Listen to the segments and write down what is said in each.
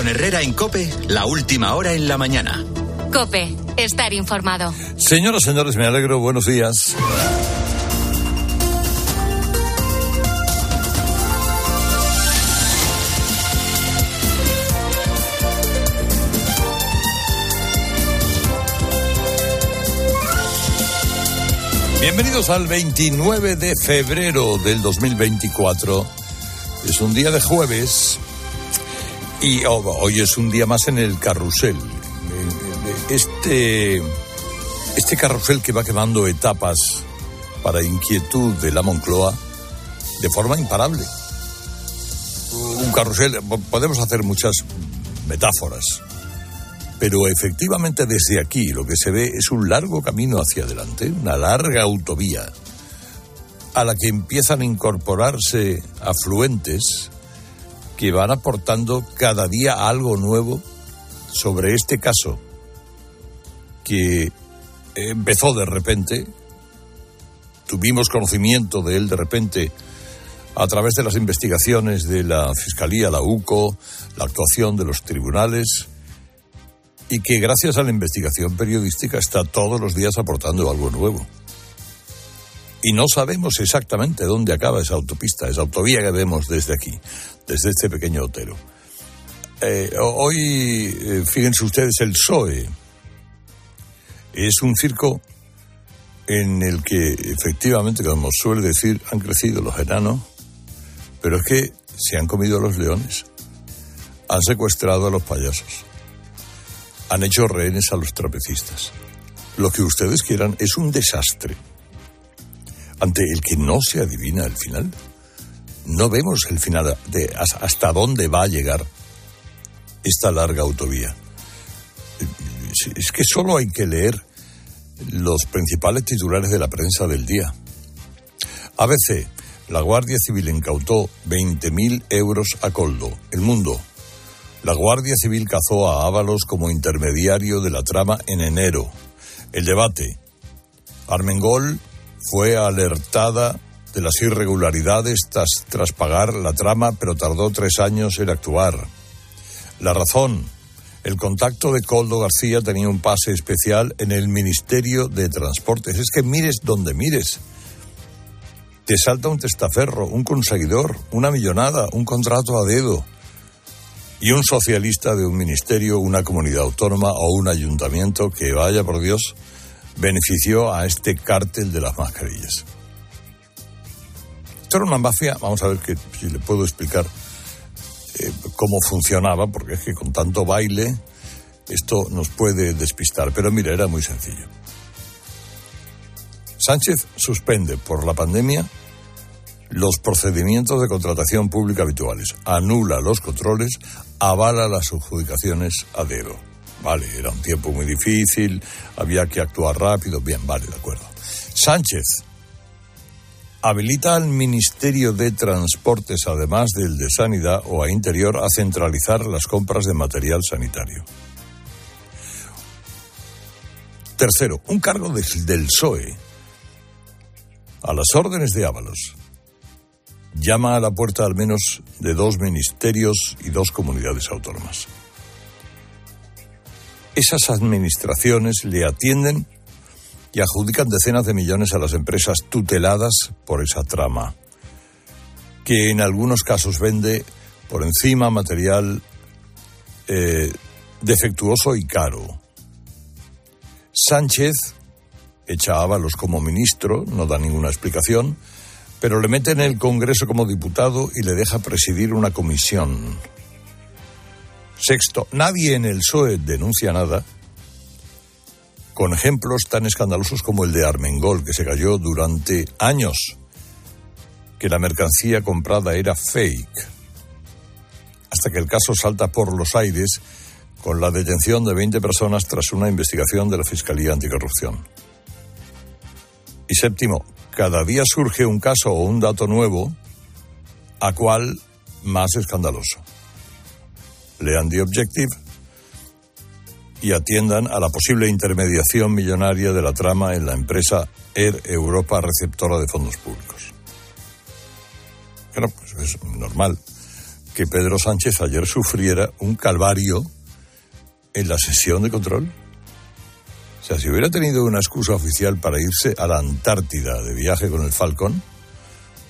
Con Herrera en Cope, la última hora en la mañana. Cope, estar informado. Señoras, señores, me alegro. Buenos días. Bienvenidos al 29 de febrero del 2024. Es un día de jueves y oh, hoy es un día más en el carrusel. Este, este carrusel que va quemando etapas para inquietud de la Moncloa de forma imparable. Un carrusel, podemos hacer muchas metáforas, pero efectivamente desde aquí lo que se ve es un largo camino hacia adelante, una larga autovía a la que empiezan a incorporarse afluentes que van aportando cada día algo nuevo sobre este caso que empezó de repente, tuvimos conocimiento de él de repente a través de las investigaciones de la Fiscalía, la UCO, la actuación de los tribunales, y que gracias a la investigación periodística está todos los días aportando algo nuevo. Y no sabemos exactamente dónde acaba esa autopista, esa autovía que vemos desde aquí, desde este pequeño hotero. Eh, hoy, eh, fíjense ustedes, el PSOE es un circo en el que efectivamente, como suele decir, han crecido los enanos, pero es que se han comido los leones, han secuestrado a los payasos han hecho rehenes a los trapecistas. Lo que ustedes quieran es un desastre ante el que no se adivina el final. No vemos el final de hasta dónde va a llegar esta larga autovía. Es que solo hay que leer los principales titulares de la prensa del día. ABC, la Guardia Civil incautó 20.000 euros a Coldo. El Mundo, la Guardia Civil cazó a Ábalos como intermediario de la trama en enero. El debate. Armengol fue alertada de las irregularidades tras, tras pagar la trama, pero tardó tres años en actuar. La razón. El contacto de Coldo García tenía un pase especial en el Ministerio de Transportes. Es que mires donde mires. Te salta un testaferro, un conseguidor, una millonada, un contrato a dedo y un socialista de un ministerio, una comunidad autónoma o un ayuntamiento que, vaya por Dios, benefició a este cártel de las mascarillas. Esto era una mafia, vamos a ver que, si le puedo explicar eh, cómo funcionaba, porque es que con tanto baile esto nos puede despistar. Pero mira, era muy sencillo. Sánchez suspende por la pandemia los procedimientos de contratación pública habituales, anula los controles, avala las adjudicaciones a dedo. Vale, era un tiempo muy difícil, había que actuar rápido, bien, vale, de acuerdo. Sánchez habilita al Ministerio de Transportes, además del de Sanidad o a Interior, a centralizar las compras de material sanitario. Tercero, un cargo del PSOE a las órdenes de Ábalos llama a la puerta al menos de dos ministerios y dos comunidades autónomas. Esas administraciones le atienden y adjudican decenas de millones a las empresas tuteladas por esa trama, que en algunos casos vende por encima material eh, defectuoso y caro. Sánchez echa a como ministro, no da ninguna explicación, pero le mete en el Congreso como diputado y le deja presidir una comisión. Sexto, nadie en el PSOE denuncia nada, con ejemplos tan escandalosos como el de Armengol, que se cayó durante años, que la mercancía comprada era fake, hasta que el caso salta por los aires con la detención de 20 personas tras una investigación de la Fiscalía Anticorrupción. Y séptimo, cada día surge un caso o un dato nuevo, a cual más escandaloso. Lean The Objective y atiendan a la posible intermediación millonaria de la trama en la empresa Air Europa receptora de fondos públicos. Bueno, pues es normal. que Pedro Sánchez ayer sufriera un calvario en la sesión de control? O sea, si hubiera tenido una excusa oficial para irse a la Antártida de viaje con el Falcon,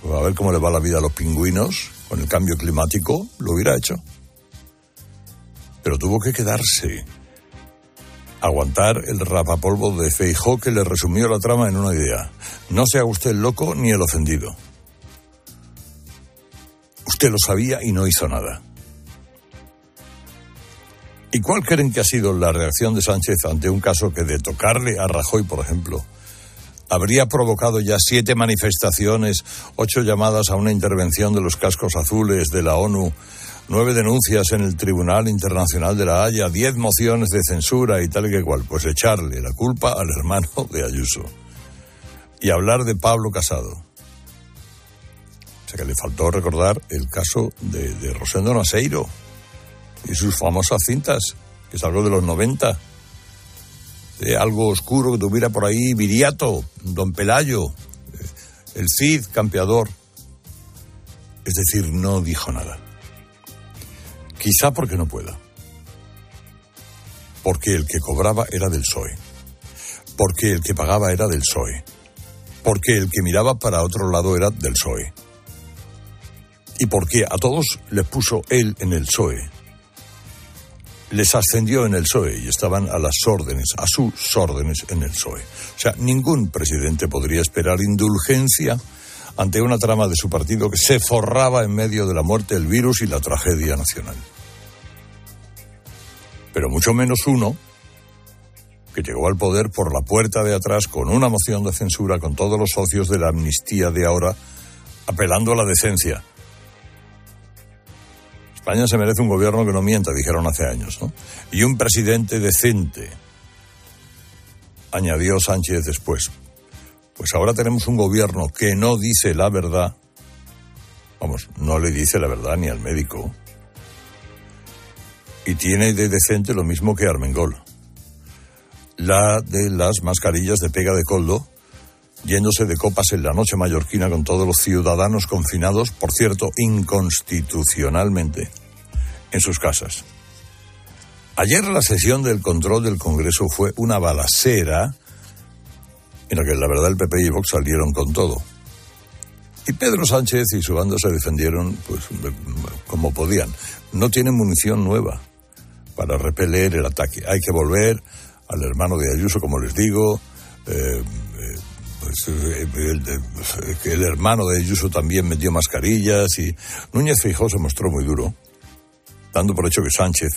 pues a ver cómo le va la vida a los pingüinos con el cambio climático, lo hubiera hecho. Pero tuvo que quedarse, aguantar el rapapolvo de Feijó que le resumió la trama en una idea. No sea usted el loco ni el ofendido. Usted lo sabía y no hizo nada. ¿Y cuál creen que ha sido la reacción de Sánchez ante un caso que de tocarle a Rajoy, por ejemplo, habría provocado ya siete manifestaciones, ocho llamadas a una intervención de los cascos azules de la ONU, nueve denuncias en el Tribunal Internacional de la Haya, diez mociones de censura y tal y que cual? Pues echarle la culpa al hermano de Ayuso. Y hablar de Pablo Casado. O sea que le faltó recordar el caso de, Rosendo Naseiro y sus famosas cintas, que es algo de los 90. De algo oscuro que tuviera por ahí Viriato, Don Pelayo, eh, el Cid, campeador. Es decir, no dijo nada. Quizá porque no pueda. Porque el que cobraba era del PSOE. Porque el que pagaba era del PSOE. Porque el que miraba para otro lado era del PSOE. Y porque a todos les puso él en el PSOE les ascendió en el PSOE y estaban a las órdenes, a sus órdenes en el PSOE. O sea, ningún presidente podría esperar indulgencia ante una trama de su partido que se forraba en medio de la muerte, el virus y la tragedia nacional. Pero mucho menos uno que llegó al poder por la puerta de atrás con una moción de censura con todos los socios de la amnistía de ahora, apelando a la decencia. España se merece un gobierno que no mienta, dijeron hace años, ¿no? Y un presidente decente, añadió Sánchez después. Pues ahora tenemos un gobierno que no dice la verdad, vamos, no le dice la verdad ni al médico, y tiene de decente lo mismo que Armengol, la de las mascarillas de pega de coldo, yéndose de copas en la noche mallorquina con todos los ciudadanos confinados, por cierto, inconstitucionalmente, en sus casas. Ayer la sesión del control del Congreso fue una balacera la que la verdad el PP y Vox salieron con todo. Y Pedro Sánchez y su banda se defendieron pues como podían. No tienen munición nueva para repeler el ataque. Hay que volver al hermano de Ayuso, como les digo, eh, pues, eh, el, el, hermano de Ayuso también metió mascarillas y Núñez Fijó se mostró muy duro, dando por hecho que Sánchez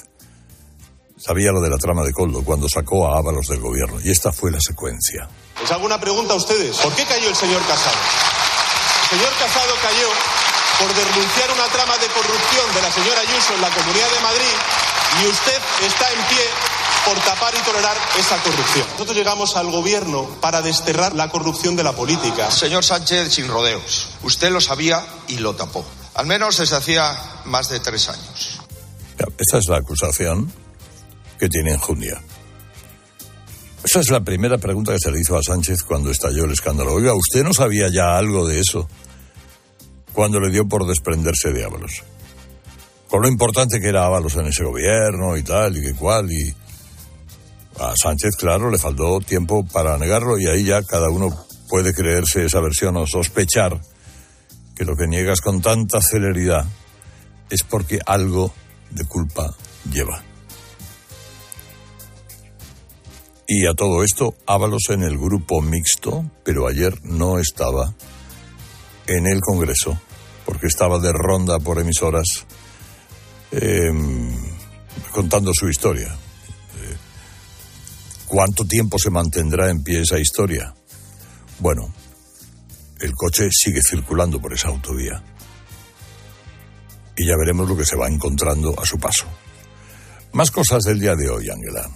sabía lo de la trama de Coldo cuando sacó a Ábalos del gobierno. Y esta fue la secuencia. ¿Les hago una pregunta a ustedes? ¿Por qué cayó el señor Casado? El señor Casado cayó por denunciar una trama de corrupción de la señora Ayuso en la Comunidad de Madrid y usted está en pie por tapar y tolerar esa corrupción. Nosotros llegamos al gobierno para desterrar la corrupción de la política. Señor Sánchez, sin rodeos. Usted lo sabía y lo tapó. Al menos desde hacía más de tres años. Esta es la acusación que tiene enjundia. Esa es la primera pregunta que se le hizo a Sánchez cuando estalló el escándalo. Oiga, ¿usted no sabía ya algo de eso cuando le dio por desprenderse de Ábalos? Con lo importante que era Ábalos en ese gobierno y tal, y que cual, y a Sánchez, claro, le faltó tiempo para negarlo y ahí ya cada uno puede creerse esa versión o sospechar que lo que niegas con tanta celeridad es porque algo de culpa lleva. Y a todo esto, Ábalos en el grupo mixto, pero ayer no estaba en el Congreso, porque estaba de ronda por emisoras eh, contando su historia. Eh, ¿Cuánto tiempo se mantendrá en pie esa historia? Bueno, el coche sigue circulando por esa autovía. Y ya veremos lo que se va encontrando a su paso. Más cosas del día de hoy, Ángela.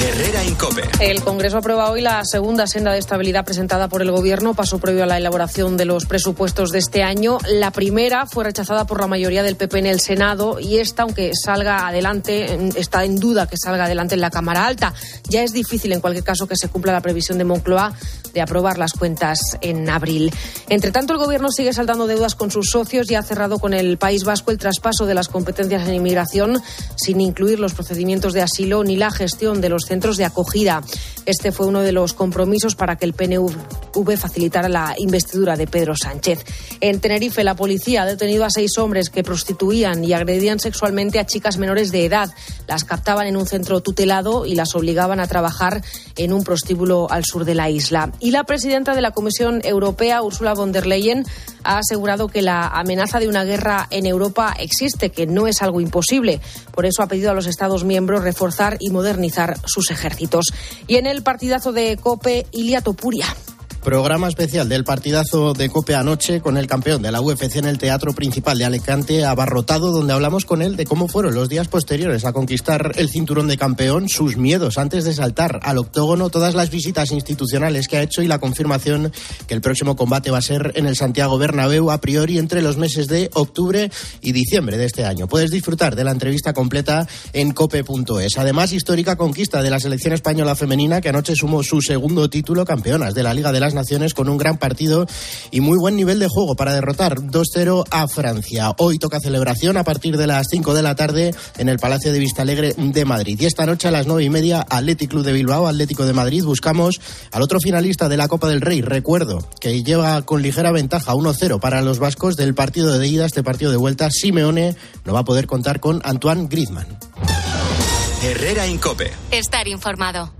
Herrera Incope. El Congreso aprueba hoy la segunda senda de estabilidad presentada por el Gobierno, paso previo a la elaboración de los presupuestos de este año. La primera fue rechazada por la mayoría del PP en el Senado y esta, aunque salga adelante, está en duda que salga adelante en la Cámara Alta. Ya es difícil, en cualquier caso, que se cumpla la previsión de Moncloa de aprobar las cuentas en abril. Entre tanto, el Gobierno sigue saltando deudas con sus socios y ha cerrado con el País Vasco el traspaso de las competencias en inmigración sin incluir los procedimientos de asilo ni la gestión de los centros de acogida. Este fue uno de los compromisos para que el PNV facilitara la investidura de Pedro Sánchez. En Tenerife, la policía ha detenido a seis hombres que prostituían y agredían sexualmente a chicas menores de edad. Las captaban en un centro tutelado y las obligaban a trabajar en un prostíbulo al sur de la isla. Y la presidenta de la Comisión Europea, Ursula von der Leyen, ha asegurado que la amenaza de una guerra en Europa existe, que no es algo imposible. Por eso ha pedido a los Estados miembros reforzar y modernizar sus ejércitos. Y en el partidazo de Cope, Ilia Topuria. Programa especial del partidazo de Cope anoche con el campeón de la UFC en el Teatro Principal de Alicante, abarrotado, donde hablamos con él de cómo fueron los días posteriores a conquistar el cinturón de campeón, sus miedos antes de saltar al octógono, todas las visitas institucionales que ha hecho y la confirmación que el próximo combate va a ser en el Santiago Bernabéu a priori entre los meses de octubre y diciembre de este año. Puedes disfrutar de la entrevista completa en cope.es. Además, histórica conquista de la selección española femenina que anoche sumó su segundo título campeonas de la Liga de las Naciones con un gran partido y muy buen nivel de juego para derrotar 2-0 a Francia. Hoy toca celebración a partir de las 5 de la tarde en el Palacio de Vistalegre de Madrid. Y esta noche a las 9 y media, Atlético Club de Bilbao, Atlético de Madrid, buscamos al otro finalista de la Copa del Rey. Recuerdo que lleva con ligera ventaja 1-0 para los vascos del partido de ida, este partido de vuelta. Simeone no va a poder contar con Antoine Griezmann. Herrera Incope. Estar informado.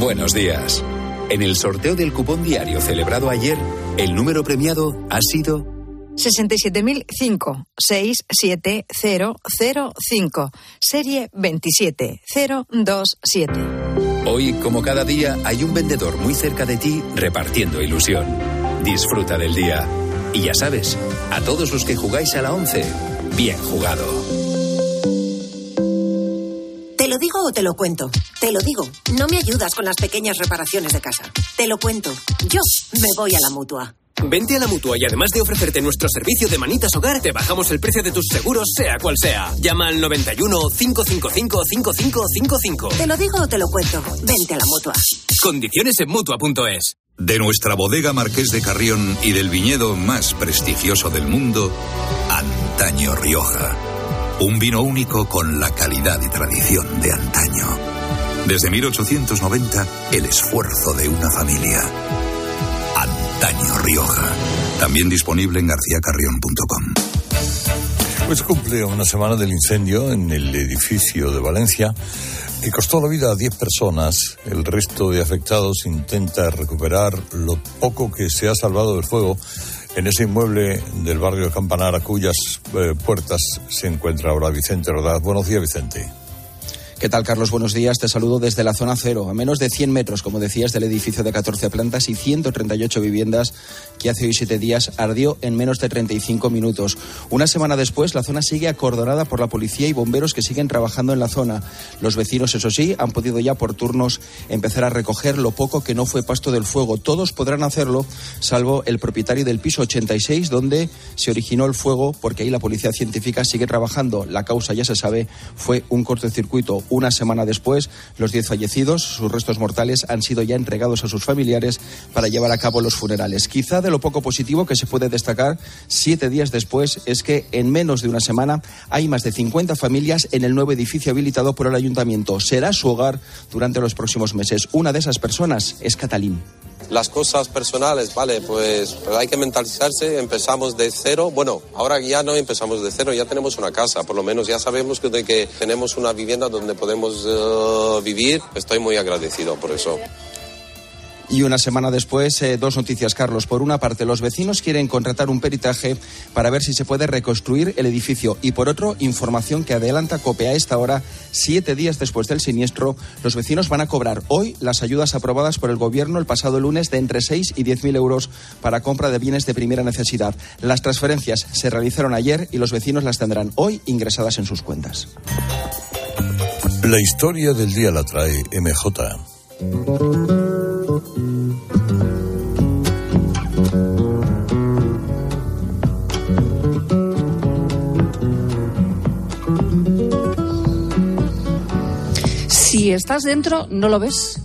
Buenos días. En el sorteo del cupón diario celebrado ayer, el número premiado ha sido 67.005 67005 serie 27027. Hoy, como cada día, hay un vendedor muy cerca de ti repartiendo ilusión. Disfruta del día. Y ya sabes, a todos los que jugáis a la 11, bien jugado. ¿Te lo digo o te lo cuento? Te lo digo. No me ayudas con las pequeñas reparaciones de casa. Te lo cuento. Yo me voy a la mutua. Vente a la mutua y además de ofrecerte nuestro servicio de manitas hogar, te bajamos el precio de tus seguros, sea cual sea. Llama al 91 555 5555. Te lo digo o te lo cuento. Vente a la mutua. Condiciones en mutua.es. De nuestra bodega Marqués de Carrión y del viñedo más prestigioso del mundo, Antaño Rioja un vino único con la calidad y tradición de antaño. Desde 1890, el esfuerzo de una familia. Antaño Rioja. También disponible en garcíacarrión.com. Pues cumple una semana del incendio en el edificio de Valencia que costó la vida a 10 personas. El resto de afectados intenta recuperar lo poco que se ha salvado del fuego en ese inmueble del barrio Campanar, a cuyas eh, puertas se encuentra ahora Vicente Rodaz. Buenos días, Vicente. ¿Qué tal, Carlos? Buenos días. Te saludo desde la zona cero, a menos de 100 metros, como decías, del edificio de 14 plantas y 138 viviendas que hace hoy siete días ardió en menos de 35 minutos. Una semana después, la zona sigue acordonada por la policía y bomberos que siguen trabajando en la zona. Los vecinos, eso sí, han podido ya por turnos empezar a recoger lo poco que no fue pasto del fuego. Todos podrán hacerlo, salvo el propietario del piso 86, donde se originó el fuego, porque ahí la policía científica sigue trabajando. La causa, ya se sabe, fue un cortocircuito una semana después, los 10 fallecidos, sus restos mortales, han sido ya entregados a sus familiares para llevar a cabo los funerales. Quizá de lo poco positivo que se puede destacar siete días después es que en menos de una semana hay más de 50 familias en el nuevo edificio habilitado por el ayuntamiento. Será su hogar durante los próximos meses. Una de esas personas es Catalín las cosas personales, vale, pues, pues, hay que mentalizarse, empezamos de cero. Bueno, ahora ya no empezamos de cero, ya tenemos una casa, por lo menos ya sabemos que, de que tenemos una vivienda donde podemos eh, vivir. Estoy muy agradecido por eso. Y una semana después, eh, dos noticias, Carlos. Por una parte, los vecinos quieren contratar un peritaje para ver si se puede reconstruir el edificio. Y por otro, información que adelanta COPE a esta hora, siete días después del siniestro, los vecinos van a cobrar hoy las ayudas aprobadas por el Gobierno el pasado lunes de entre 6 y 10 mil euros para compra de bienes de primera necesidad. Las transferencias se realizaron ayer y los vecinos las tendrán hoy ingresadas en sus cuentas. La historia del día la trae MJ. Si estás dentro, no lo ves.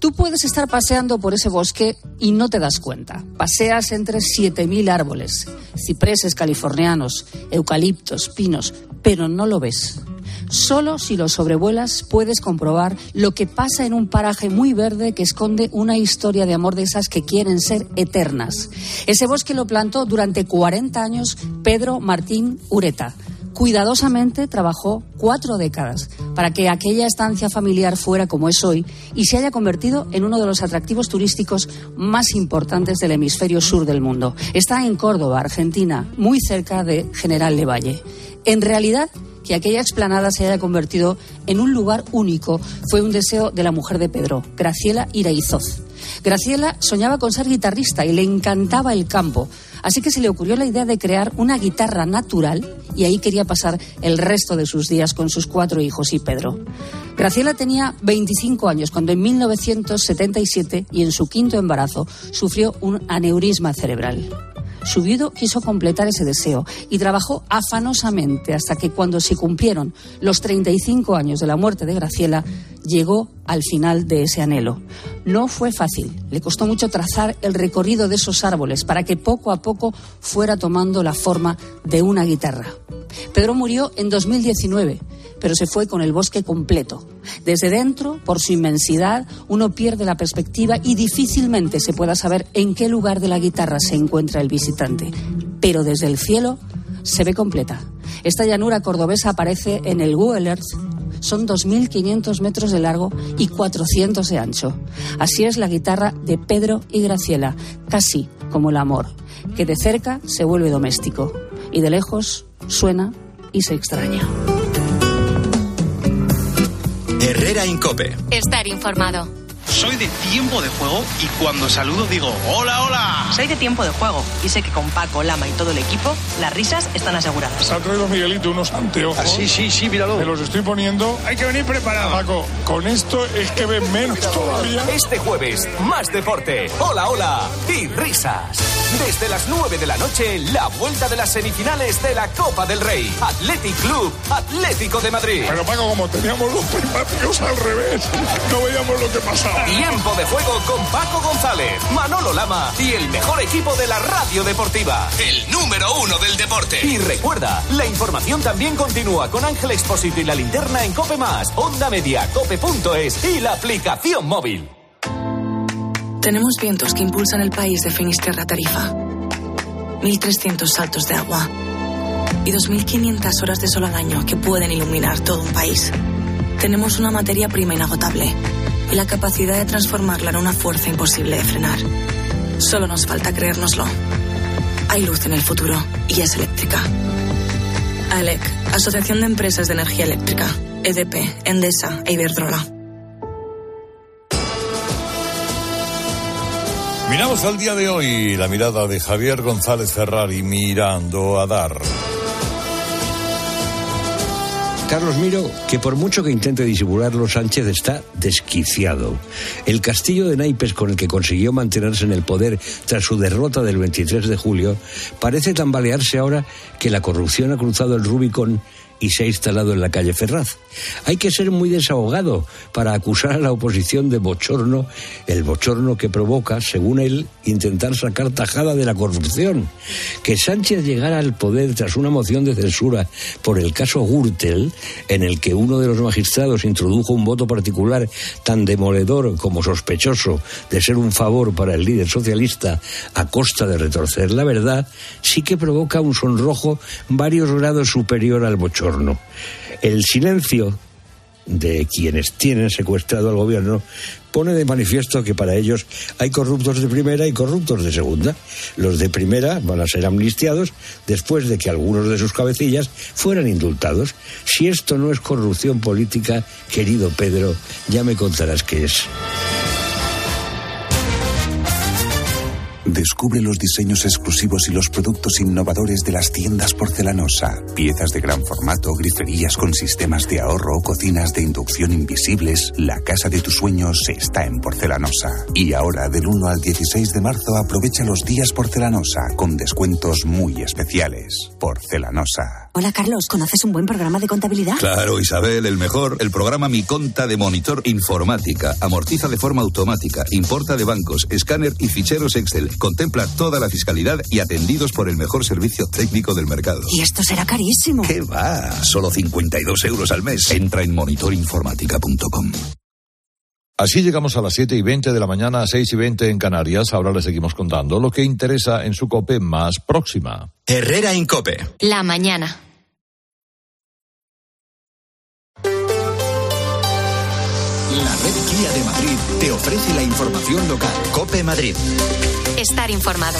Tú puedes estar paseando por ese bosque y no te das cuenta. Paseas entre 7.000 árboles, cipreses californianos, eucaliptos, pinos, pero no lo ves. Solo si lo sobrevuelas puedes comprobar lo que pasa en un paraje muy verde que esconde una historia de amor de esas que quieren ser eternas. Ese bosque lo plantó durante 40 años Pedro Martín Ureta cuidadosamente trabajó cuatro décadas para que aquella estancia familiar fuera como es hoy y se haya convertido en uno de los atractivos turísticos más importantes del hemisferio sur del mundo. Está en Córdoba, Argentina, muy cerca de General Valle. En realidad, que aquella explanada se haya convertido en un lugar único fue un deseo de la mujer de Pedro, Graciela Iraizoz. Graciela soñaba con ser guitarrista y le encantaba el campo, así que se le ocurrió la idea de crear una guitarra natural y ahí quería pasar el resto de sus días con sus cuatro hijos y Pedro. Graciela tenía 25 años cuando en 1977 y en su quinto embarazo sufrió un aneurisma cerebral. Su viudo quiso completar ese deseo y trabajó afanosamente hasta que cuando se cumplieron los 35 años de la muerte de Graciela, llegó al final de ese anhelo. No fue fácil, le costó mucho trazar el recorrido de esos árboles para que poco a poco fuera tomando la forma de una guitarra. Pedro murió en 2019 pero se fue con el bosque completo. Desde dentro, por su inmensidad, uno pierde la perspectiva y difícilmente se pueda saber en qué lugar de la guitarra se encuentra el visitante. Pero desde el cielo se ve completa. Esta llanura cordobesa aparece en el Google Earth son 2.500 metros de largo y 400 de ancho. Así es la guitarra de Pedro y Graciela, casi como el amor, que de cerca se vuelve doméstico y de lejos suena y se extraña. Herrera Incope. Estar informado. Soy de tiempo de juego y cuando saludo digo hola, hola. Soy de tiempo de juego y sé que con Paco, Lama y todo el equipo las risas están aseguradas. Se ha traído Miguelito unos anteojos. Ah, sí, sí, sí, míralo. Me los estoy poniendo. Hay que venir preparado. Paco, con esto es que ven menos todavía. Este jueves, más deporte. Hola, hola y risas. Desde las 9 de la noche, la vuelta de las semifinales de la Copa del Rey. Athletic Club, Atlético de Madrid. Pero Paco, como teníamos los primaticos al revés, no veíamos lo que pasaba. Tiempo de juego con Paco González, Manolo Lama y el mejor equipo de la radio deportiva. El número uno del deporte. Y recuerda, la información también continúa con Ángel Expósito y la linterna en Cope Más, Onda Media, Cope.es y la aplicación móvil. Tenemos vientos que impulsan el país de Finisterra Tarifa. 1.300 saltos de agua. Y 2.500 horas de sol al año que pueden iluminar todo un país. Tenemos una materia prima inagotable y la capacidad de transformarla en una fuerza imposible de frenar. Solo nos falta creérnoslo. Hay luz en el futuro y es eléctrica. ALEC, Asociación de Empresas de Energía Eléctrica. EDP, Endesa e Iberdrola. Miramos al día de hoy la mirada de Javier González Ferrari mirando a dar. Carlos Miro, que por mucho que intente disimularlo, Sánchez está desquiciado. El castillo de naipes con el que consiguió mantenerse en el poder tras su derrota del 23 de julio parece tambalearse ahora que la corrupción ha cruzado el Rubicón y se ha instalado en la calle Ferraz. Hay que ser muy desahogado para acusar a la oposición de bochorno, el bochorno que provoca, según él, intentar sacar tajada de la corrupción. Que Sánchez llegara al poder tras una moción de censura por el caso Gürtel, en el que uno de los magistrados introdujo un voto particular tan demoledor como sospechoso de ser un favor para el líder socialista a costa de retorcer la verdad, sí que provoca un sonrojo varios grados superior al bochorno. El silencio de quienes tienen secuestrado al gobierno pone de manifiesto que para ellos hay corruptos de primera y corruptos de segunda. Los de primera van a ser amnistiados después de que algunos de sus cabecillas fueran indultados. Si esto no es corrupción política, querido Pedro, ya me contarás qué es. Descubre los diseños exclusivos y los productos innovadores de las tiendas porcelanosa. Piezas de gran formato, griferías con sistemas de ahorro, cocinas de inducción invisibles. La casa de tus sueños está en porcelanosa. Y ahora, del 1 al 16 de marzo, aprovecha los días porcelanosa con descuentos muy especiales. Porcelanosa. Hola Carlos, ¿conoces un buen programa de contabilidad? Claro, Isabel, el mejor. El programa Mi Conta de Monitor Informática. Amortiza de forma automática, importa de bancos, escáner y ficheros Excel. Contempla toda la fiscalidad y atendidos por el mejor servicio técnico del mercado. Y esto será carísimo. ¿Qué va? Solo 52 euros al mes. Entra en monitorinformática.com. Así llegamos a las 7 y 20 de la mañana, 6 y 20 en Canarias. Ahora les seguimos contando lo que interesa en su COPE más próxima. Herrera Incope. La mañana. La red Kia de Madrid te ofrece la información local. Cope Madrid. Estar informado.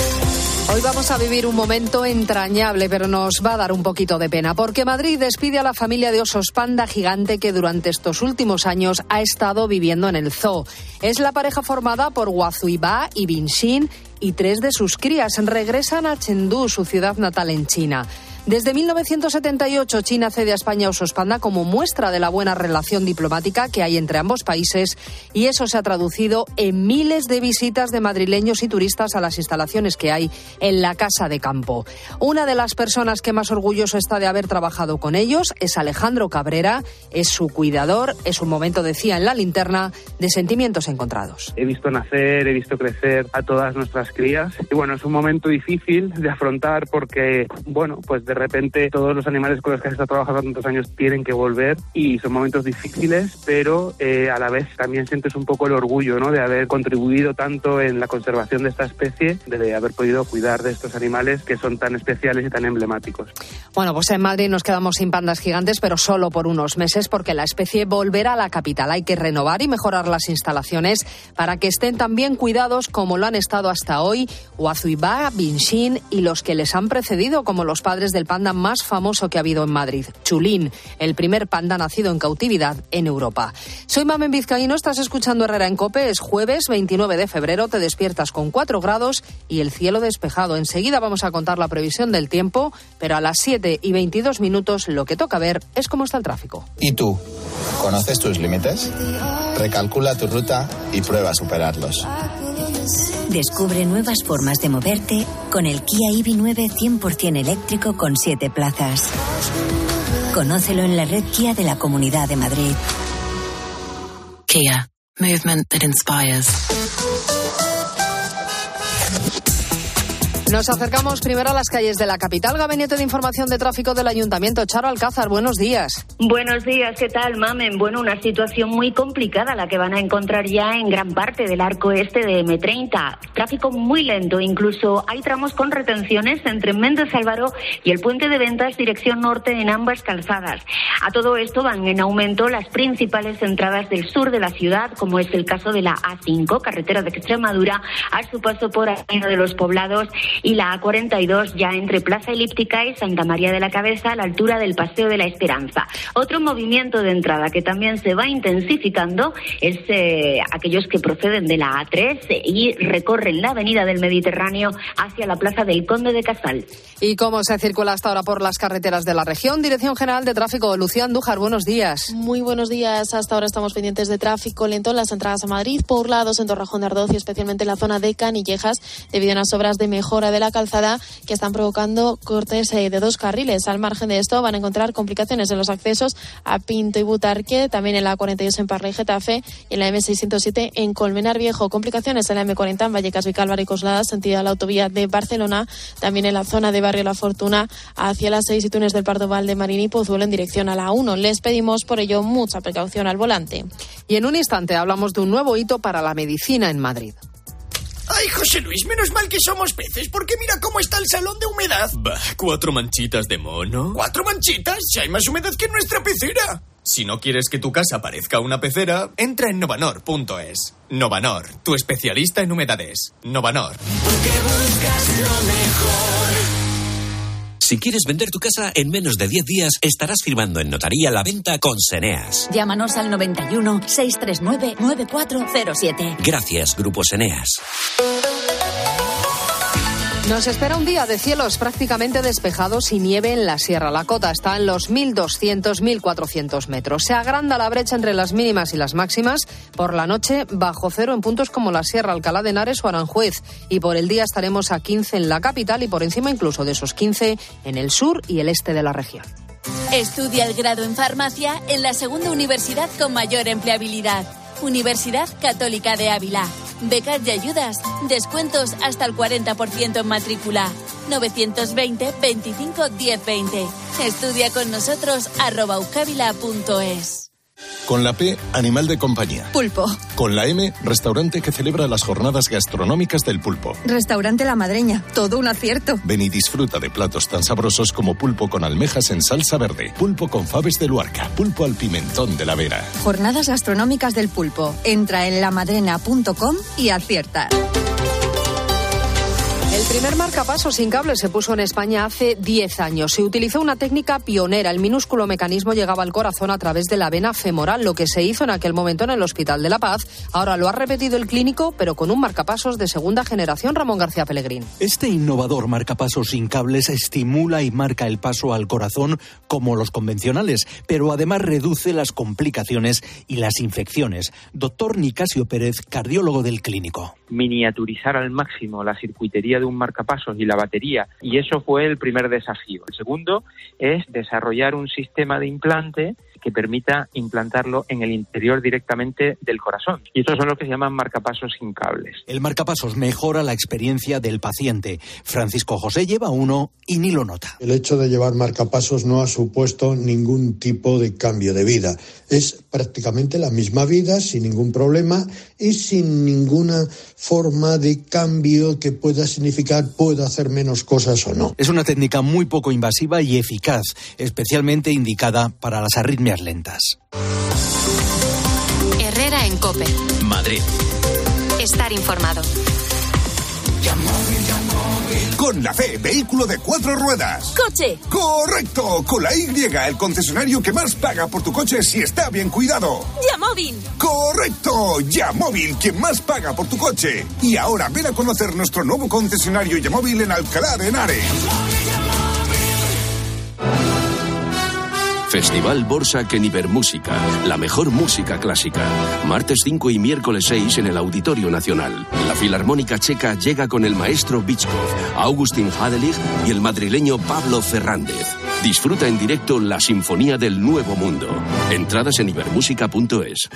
Hoy vamos a vivir un momento entrañable, pero nos va a dar un poquito de pena, porque Madrid despide a la familia de osos panda gigante que durante estos últimos años ha estado viviendo en el zoo. Es la pareja formada por Wazuiba y Binshin y tres de sus crías regresan a Chengdu, su ciudad natal en China. Desde 1978, China cede a España osos panda como muestra de la buena relación diplomática que hay entre ambos países y eso se ha traducido en miles de visitas de madrileños y turistas a las instalaciones que hay en la Casa de Campo. Una de las personas que más orgulloso está de haber trabajado con ellos es Alejandro Cabrera, es su cuidador, es un momento, decía en la linterna, de sentimientos encontrados. He visto nacer, he visto crecer a todas nuestras crías y bueno, es un momento difícil de afrontar porque, bueno, pues de repente todos los animales con los que has estado trabajando tantos años tienen que volver y son momentos difíciles, pero eh, a la vez también sientes un poco el orgullo ¿no? de haber contribuido tanto en la conservación de esta especie, de haber podido cuidar de estos animales que son tan especiales y tan emblemáticos. Bueno, pues en Madrid nos quedamos sin pandas gigantes, pero solo por unos meses porque la especie volverá a la capital. Hay que renovar y mejorar las instalaciones para que estén tan bien cuidados como lo han estado hasta hoy Wazuiba, Binshin y los que les han precedido, como los padres del panda más famoso que ha habido en Madrid, Chulín, el primer panda nacido en cautividad en Europa. Soy Mamen Vizcaíno, estás escuchando Herrera en Cope, es jueves 29 de febrero, te despiertas con 4 grados y el cielo despejado. Enseguida vamos a contar la previsión del tiempo, pero a las 7 y 22 minutos lo que toca ver es cómo está el tráfico. ¿Y tú? ¿Conoces tus límites? Recalcula tu ruta y prueba a superarlos. Descubre nuevas formas de moverte con el Kia EV9 100% eléctrico con 7 plazas. Conócelo en la red Kia de la Comunidad de Madrid. Kia. Movement that inspires. Nos acercamos primero a las calles de la capital. Gabinete de Información de Tráfico del Ayuntamiento. Charo Alcázar, buenos días. Buenos días, ¿qué tal, Mamen? Bueno, una situación muy complicada la que van a encontrar ya en gran parte del arco este de M30. Tráfico muy lento, incluso hay tramos con retenciones entre Méndez Álvaro y el puente de ventas dirección norte en ambas calzadas. A todo esto van en aumento las principales entradas del sur de la ciudad, como es el caso de la A5, carretera de Extremadura, a su paso por Avenida de los Poblados y la A42 ya entre Plaza Elíptica y Santa María de la Cabeza a la altura del Paseo de la Esperanza. Otro movimiento de entrada que también se va intensificando es eh, aquellos que proceden de la A3 y recorren la Avenida del Mediterráneo hacia la Plaza del Conde de Casal. ¿Y cómo se circula hasta ahora por las carreteras de la región? Dirección General de Tráfico, Lucía Andújar, buenos días. Muy buenos días. Hasta ahora estamos pendientes de tráfico lento en las entradas a Madrid, por lados en Torrejón de Ardoz y especialmente en la zona de Canillejas, debido a unas obras de mejora de la calzada que están provocando cortes eh, de dos carriles. Al margen de esto van a encontrar complicaciones en los accesos a Pinto y Butarque, también en la 42 en Parla y Getafe y en la M607 en Colmenar Viejo. Complicaciones en la M40 en Vallecas, Vicálvaro y Coslada, sentido a la autovía de Barcelona, también en la zona de Barrio La Fortuna hacia las 6 y túneles del Pardo de Marín y Pozuelo en dirección a la 1. Les pedimos por ello mucha precaución al volante. Y en un instante hablamos de un nuevo hito para la medicina en Madrid. Ay, José Luis, menos mal que somos peces, porque mira cómo está el salón de humedad. Bah, cuatro manchitas de mono. ¿Cuatro manchitas? Si hay más humedad que en nuestra pecera. Si no quieres que tu casa parezca una pecera, entra en novanor.es. Novanor, tu especialista en humedades. Novanor. Porque buscas lo mejor. Si quieres vender tu casa en menos de 10 días, estarás firmando en notaría la venta con Seneas. Llámanos al 91 639 9407. Gracias, Grupo Seneas. Nos espera un día de cielos prácticamente despejados y nieve en la Sierra. La cota está en los 1.200-1.400 metros. Se agranda la brecha entre las mínimas y las máximas. Por la noche, bajo cero en puntos como la Sierra Alcalá de Henares o Aranjuez. Y por el día estaremos a 15 en la capital y por encima incluso de esos 15 en el sur y el este de la región. Estudia el grado en farmacia en la segunda universidad con mayor empleabilidad. Universidad Católica de Ávila. Becas y ayudas. Descuentos hasta el 40% en matrícula. 920 25 1020. Estudia con nosotros arroba. Con la P, animal de compañía. Pulpo. Con la M, restaurante que celebra las jornadas gastronómicas del pulpo. Restaurante La Madreña. Todo un acierto. Ven y disfruta de platos tan sabrosos como pulpo con almejas en salsa verde, pulpo con faves de Luarca, pulpo al pimentón de la Vera. Jornadas gastronómicas del pulpo. Entra en lamadrena.com y acierta. El primer marcapasos sin cable se puso en España hace 10 años. Se utilizó una técnica pionera. El minúsculo mecanismo llegaba al corazón a través de la vena femoral, lo que se hizo en aquel momento en el Hospital de la Paz. Ahora lo ha repetido el clínico, pero con un marcapasos de segunda generación, Ramón García Pellegrín. Este innovador marcapasos sin cables estimula y marca el paso al corazón como los convencionales, pero además reduce las complicaciones y las infecciones. Doctor Nicasio Pérez, cardiólogo del clínico. Miniaturizar al máximo la circuitería de un marcapasos y la batería. Y eso fue el primer desafío. El segundo es desarrollar un sistema de implante que permita implantarlo en el interior directamente del corazón. Y estos son los que se llaman marcapasos sin cables. El marcapasos mejora la experiencia del paciente. Francisco José lleva uno y ni lo nota. El hecho de llevar marcapasos no ha supuesto ningún tipo de cambio de vida. Es prácticamente la misma vida sin ningún problema y sin ninguna forma de cambio que pueda significar puedo hacer menos cosas o no. Es una técnica muy poco invasiva y eficaz, especialmente indicada para las arritmias lentas. Herrera en Cope. Madrid. Estar informado. Con la fe, vehículo de cuatro ruedas. ¡Coche! ¡Correcto! Con la Y, el concesionario que más paga por tu coche si está bien cuidado. ¡Yamóvil! ¡Correcto! Yamóvil, quien más paga por tu coche. Y ahora ven a conocer nuestro nuevo concesionario Yamóvil en Alcalá de Henares. Festival Borsa Keniber Música, la mejor música clásica. Martes 5 y miércoles 6 en el Auditorio Nacional. La Filarmónica Checa llega con el maestro Bichkov, Augustin Hadelig y el madrileño Pablo Fernández. Disfruta en directo la Sinfonía del Nuevo Mundo. Entradas en ibermúsica.es.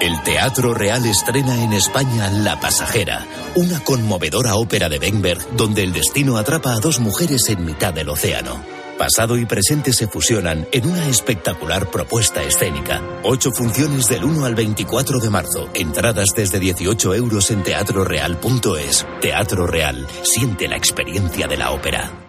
El Teatro Real estrena en España La Pasajera, una conmovedora ópera de Benberg donde el destino atrapa a dos mujeres en mitad del océano. Pasado y presente se fusionan en una espectacular propuesta escénica. Ocho funciones del 1 al 24 de marzo. Entradas desde 18 euros en teatroreal.es. Teatro Real. Siente la experiencia de la ópera.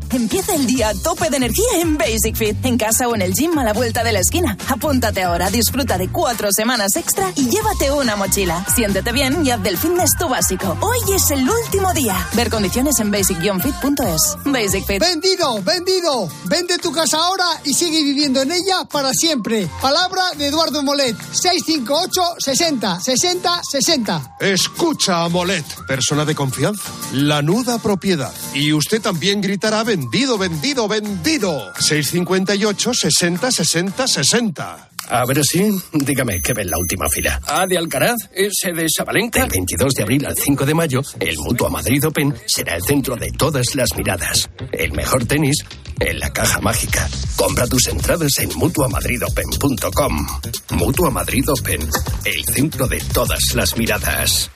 Empieza el día a tope de energía en Basic Fit, en casa o en el gym a la vuelta de la esquina. Apúntate ahora, disfruta de cuatro semanas extra y llévate una mochila. Siéntete bien y haz del fitness tu básico. Hoy es el último día. Ver condiciones en basic-fit.es. Basic Fit. Vendido, vendido. Vende tu casa ahora y sigue viviendo en ella para siempre. Palabra de Eduardo Molet. 658 60 60 60. Escucha a Molet, persona de confianza. La nuda propiedad. Y usted también gritará vendido, vendido, vendido. 658 60 60 60. A ver si, dígame, ¿qué ve en la última fila? ¿A de Alcaraz? ¿Ese de Sabalenka? Del 22 de abril al 5 de mayo, el Mutua Madrid Open será el centro de todas las miradas. El mejor tenis en la caja mágica. Compra tus entradas en mutuamadridopen.com. Mutua Madrid Open, el centro de todas las miradas.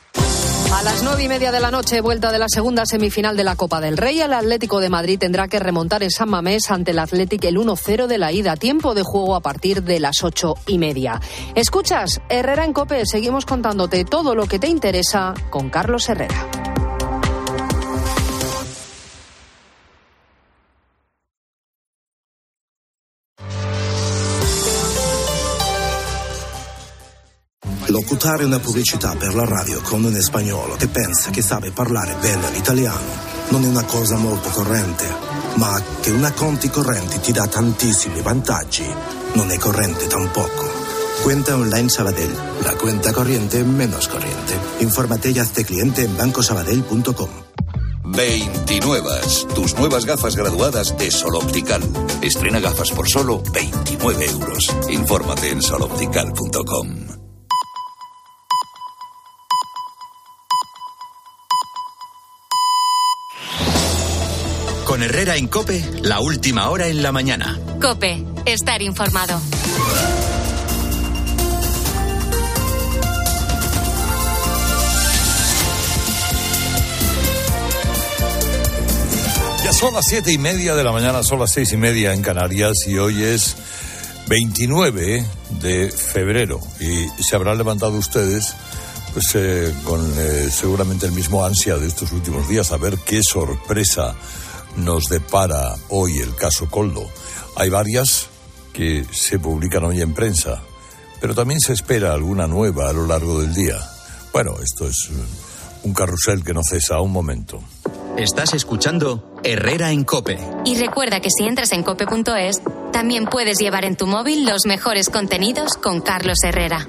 A las nueve y media de la noche, vuelta de la segunda semifinal de la Copa del Rey, el Atlético de Madrid tendrá que remontar en San Mamés ante el Atlético el 1-0 de la ida. Tiempo de juego a partir de las ocho y media. Escuchas, Herrera en Cope, seguimos contándote todo lo que te interesa con Carlos Herrera. Ascoltare una pubblicità per la radio con un spagnolo che pensa che sabe parlare bene l'italiano non è una cosa molto corrente, ma che una conti correnti ti dà tantissimi vantaggi non è corrente tampoco. Cuenta online Sabadell, la cuenta corriente menos corriente. Infórmate y hazte cliente en bancosabadell.com. 29. Tus nuevas gafas graduadas de Sol Optical. Estrena gafas por solo 29 euros. Infórmate en soloptical.com. Con Herrera en Cope, la última hora en la mañana. Cope, estar informado. Ya son las siete y media de la mañana, son las seis y media en Canarias y hoy es 29 de febrero y se habrán levantado ustedes pues eh, con eh, seguramente el mismo ansia de estos últimos días a ver qué sorpresa nos depara hoy el caso Coldo. Hay varias que se publican hoy en prensa, pero también se espera alguna nueva a lo largo del día. Bueno, esto es un carrusel que no cesa un momento. Estás escuchando Herrera en Cope. Y recuerda que si entras en cope.es, también puedes llevar en tu móvil los mejores contenidos con Carlos Herrera.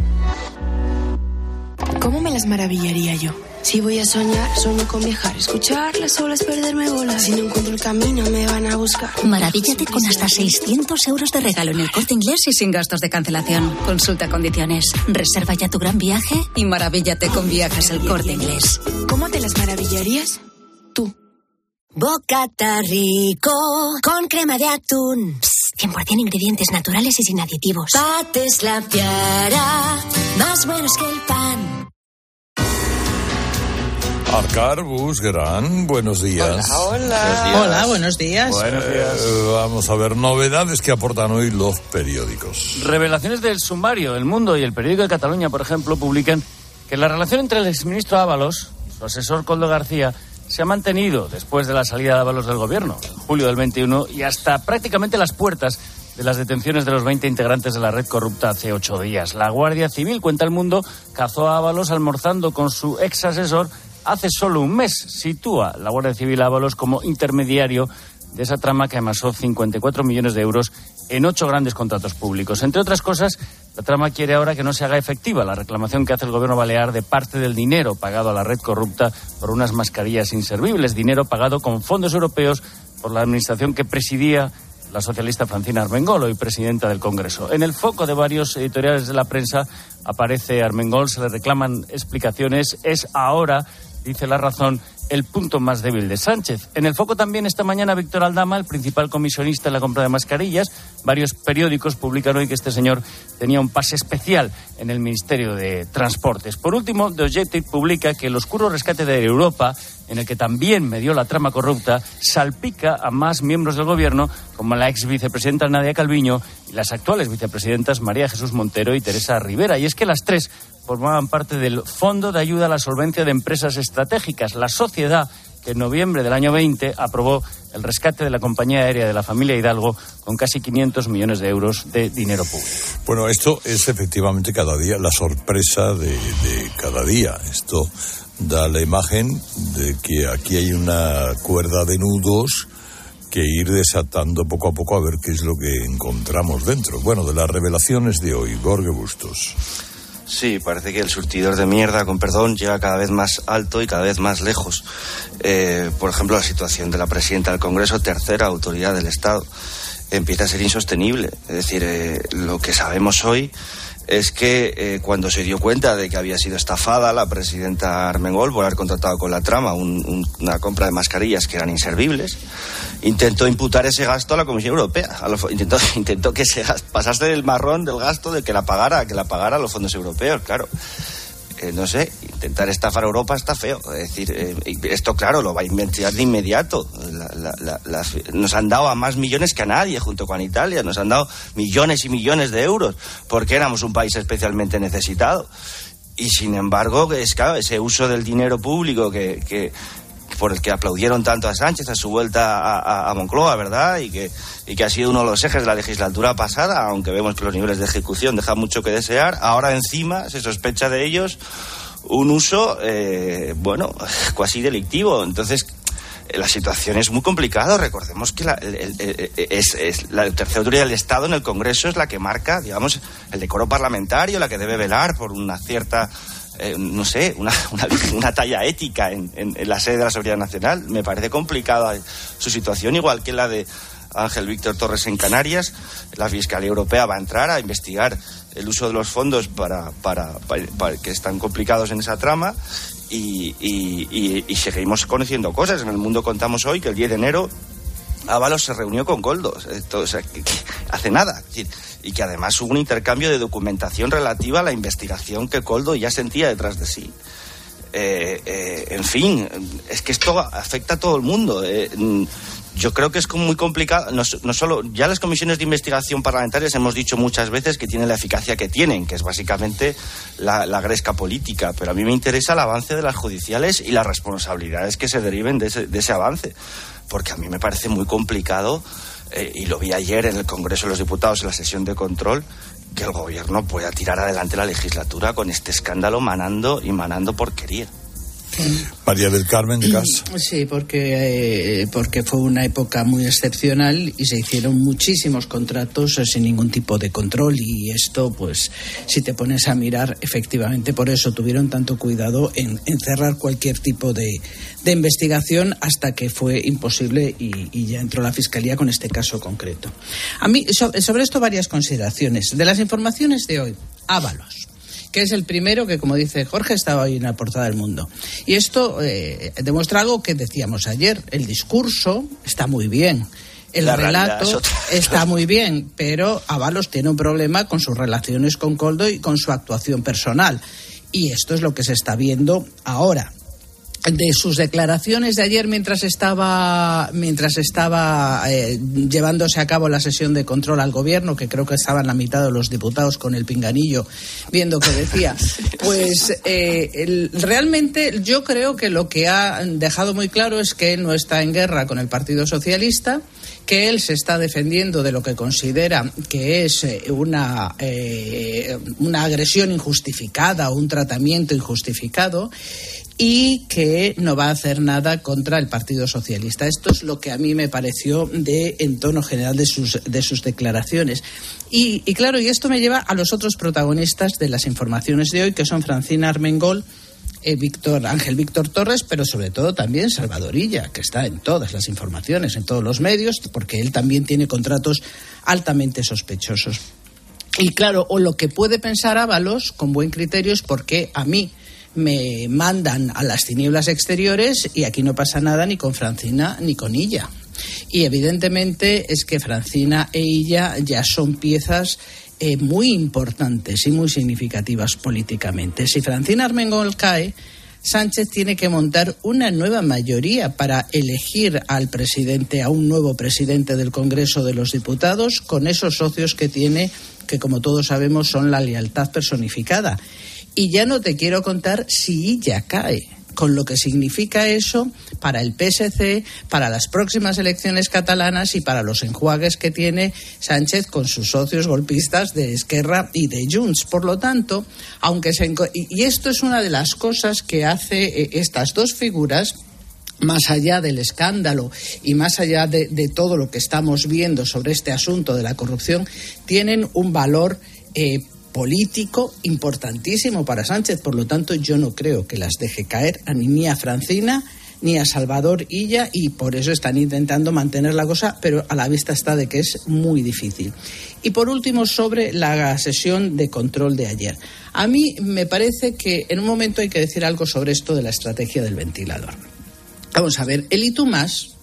¿Cómo me las maravillaría yo? Si voy a soñar, sueño con viajar, escuchar las olas, perderme bolas. Si no encuentro el camino, me van a buscar. Maravíllate con hasta 600 euros de regalo en el corte inglés y sin gastos de cancelación. Consulta condiciones. Reserva ya tu gran viaje y maravíllate con viajes el corte inglés. ¿Cómo te las maravillarías? Bocata rico con crema de atún. Psst, 100% ingredientes naturales y sin aditivos. Pates la piara, más buenos que el pan. Arcarbus, gran, buenos días. Hola, hola. buenos días. Eh, vamos a ver novedades que aportan hoy los periódicos. Revelaciones del sumario. El Mundo y el periódico de Cataluña, por ejemplo, publican que la relación entre el exministro Ábalos, su asesor Coldo García, se ha mantenido después de la salida de Ábalos del gobierno, en julio del 21, y hasta prácticamente las puertas de las detenciones de los 20 integrantes de la red corrupta hace ocho días. La Guardia Civil, cuenta el mundo, cazó a Ábalos almorzando con su ex asesor hace solo un mes. Sitúa la Guardia Civil Ábalos como intermediario de esa trama que amasó 54 millones de euros en ocho grandes contratos públicos. Entre otras cosas, la trama quiere ahora que no se haga efectiva la reclamación que hace el gobierno balear de parte del dinero pagado a la red corrupta por unas mascarillas inservibles, dinero pagado con fondos europeos por la administración que presidía la socialista Francina Armengol, hoy presidenta del Congreso. En el foco de varios editoriales de la prensa aparece Armengol, se le reclaman explicaciones. Es ahora, dice la razón, el punto más débil de Sánchez. En el foco también esta mañana Víctor Aldama, el principal comisionista en la compra de mascarillas. Varios periódicos publican hoy que este señor tenía un pase especial en el Ministerio de Transportes. Por último, The Objective publica que el oscuro rescate de Europa, en el que también medió la trama corrupta, salpica a más miembros del gobierno, como la ex vicepresidenta Nadia Calviño y las actuales vicepresidentas María Jesús Montero y Teresa Rivera. Y es que las tres formaban parte del Fondo de Ayuda a la Solvencia de Empresas Estratégicas, la sociedad que en noviembre del año 20 aprobó el rescate de la compañía aérea de la familia Hidalgo con casi 500 millones de euros de dinero público. Bueno, esto es efectivamente cada día la sorpresa de, de cada día. Esto da la imagen de que aquí hay una cuerda de nudos que ir desatando poco a poco a ver qué es lo que encontramos dentro. Bueno, de las revelaciones de hoy, Gorge Bustos. Sí, parece que el surtidor de mierda, con perdón, llega cada vez más alto y cada vez más lejos. Eh, por ejemplo, la situación de la presidenta del Congreso, tercera autoridad del Estado, empieza a ser insostenible. Es decir, eh, lo que sabemos hoy es que eh, cuando se dio cuenta de que había sido estafada la presidenta Armengol por haber contratado con la trama un, un, una compra de mascarillas que eran inservibles, intentó imputar ese gasto a la Comisión Europea. A intentó, intentó que se pasase del marrón del gasto de que la pagara, que la pagara a los fondos europeos, claro. Eh, no sé, intentar estafar a Europa está feo. Es decir, eh, esto, claro, lo va a investigar de inmediato. Nos han dado a más millones que a nadie, junto con Italia. Nos han dado millones y millones de euros, porque éramos un país especialmente necesitado. Y sin embargo, es claro, ese uso del dinero público que por el que aplaudieron tanto a Sánchez a su vuelta a, Moncloa, ¿verdad? Y que, y que ha sido uno de los ejes de la legislatura pasada, aunque vemos que los niveles de ejecución dejan mucho que desear. Ahora encima se sospecha de ellos un uso, eh, bueno, casi delictivo. Entonces, la situación es muy complicada. Recordemos que la, la tercera autoridad del Estado en el Congreso es la que marca, digamos, el decoro parlamentario, la que debe velar por una cierta, eh, no sé, una, una, una talla ética en, la sede de la Seguridad Nacional. Me parece complicada su situación, igual que la de Ángel Víctor Torres en Canarias. La Fiscalía Europea va a entrar a investigar el uso de los fondos para, para, que están complicados en esa trama y, seguimos conociendo cosas. En el mundo contamos hoy que el 10 de enero Ábalos se reunió con Goldos, hace nada. Y que además hubo un intercambio de documentación relativa a la investigación que Coldo ya sentía detrás de sí. Eh, eh, en fin, es que esto afecta a todo el mundo. Eh, yo creo que es muy complicado. No, solo ya las comisiones de investigación parlamentarias hemos dicho muchas veces que tienen la eficacia que tienen, que es básicamente la, la, gresca política. Pero a mí me interesa el avance de las judiciales y las responsabilidades que se deriven de ese, de ese avance, porque a mí me parece muy complicado. Eh, y lo vi ayer en el Congreso de los Diputados en la sesión de control que el gobierno pueda tirar adelante la legislatura con este escándalo manando y manando porquería. María del Carmen Gas. Sí, porque, eh, porque fue una época muy excepcional y se hicieron muchísimos contratos sin ningún tipo de control y esto, pues, si te pones a mirar, efectivamente por eso tuvieron tanto cuidado en, en cerrar cualquier tipo de, de, investigación hasta que fue imposible y, y, ya entró la Fiscalía con este caso concreto. A mí, sobre esto, varias consideraciones. De las informaciones de hoy, Ábalos que es el primero que, como dice Jorge, estaba hoy en la portada del mundo. Y esto eh, demuestra algo que decíamos ayer. El discurso está muy bien. El la relato está muy bien, pero Avalos tiene un problema con sus relaciones con Coldo y con su actuación personal. Y esto es lo que se está viendo ahora de sus declaraciones de ayer mientras estaba mientras estaba eh, llevándose a cabo la sesión de control al gobierno que creo que estaban la mitad de los diputados con el pinganillo viendo qué decía pues eh, el, realmente yo creo que lo que ha dejado muy claro es que no está en guerra con el Partido Socialista que él se está defendiendo de lo que considera que es eh, una, eh, una agresión injustificada o un tratamiento injustificado y que no va a hacer nada contra el Partido Socialista. Esto es lo que a mí me pareció de en tono general de sus, de sus declaraciones. Y, claro, y esto me lleva a los otros protagonistas de las informaciones de hoy, que son Francina Armengol, eh, Víctor, Ángel Víctor Torres, pero sobre todo también Salvadorilla, que está en todas las informaciones, en todos los medios, porque él también tiene contratos altamente sospechosos. Y claro, o lo que puede pensar Ábalos con buen criterio es porque a mí me mandan a las tinieblas exteriores y aquí no pasa nada ni con Francina ni con ella. Y evidentemente es que Francina e ella ya son piezas eh, muy importantes y muy significativas políticamente. Si Francina Armengol cae, Sánchez tiene que montar una nueva mayoría para elegir al presidente, a un nuevo presidente del Congreso de los Diputados, con esos socios que tiene, que como todos sabemos son la lealtad personificada. Y ya no te quiero contar si ella cae con lo que significa eso para el PSC, para las próximas elecciones catalanas y para los enjuagues que tiene Sánchez con sus socios golpistas de Esquerra y de Junts. Por lo tanto, aunque se y esto es una de las cosas que hace eh, estas dos figuras más allá del escándalo y más allá de, de, todo lo que estamos viendo sobre este asunto de la corrupción, tienen un valor eh, político importantísimo para Sánchez. Por lo tanto, yo no creo que las deje caer ni a Francina ni a Salvador Illa y por eso están intentando mantener la cosa, pero a la vista está de que es muy difícil. Y por último, sobre la sesión de control de ayer. A mí me parece que en un momento hay que decir algo sobre esto de la estrategia del ventilador. Vamos a ver, el ITUMAS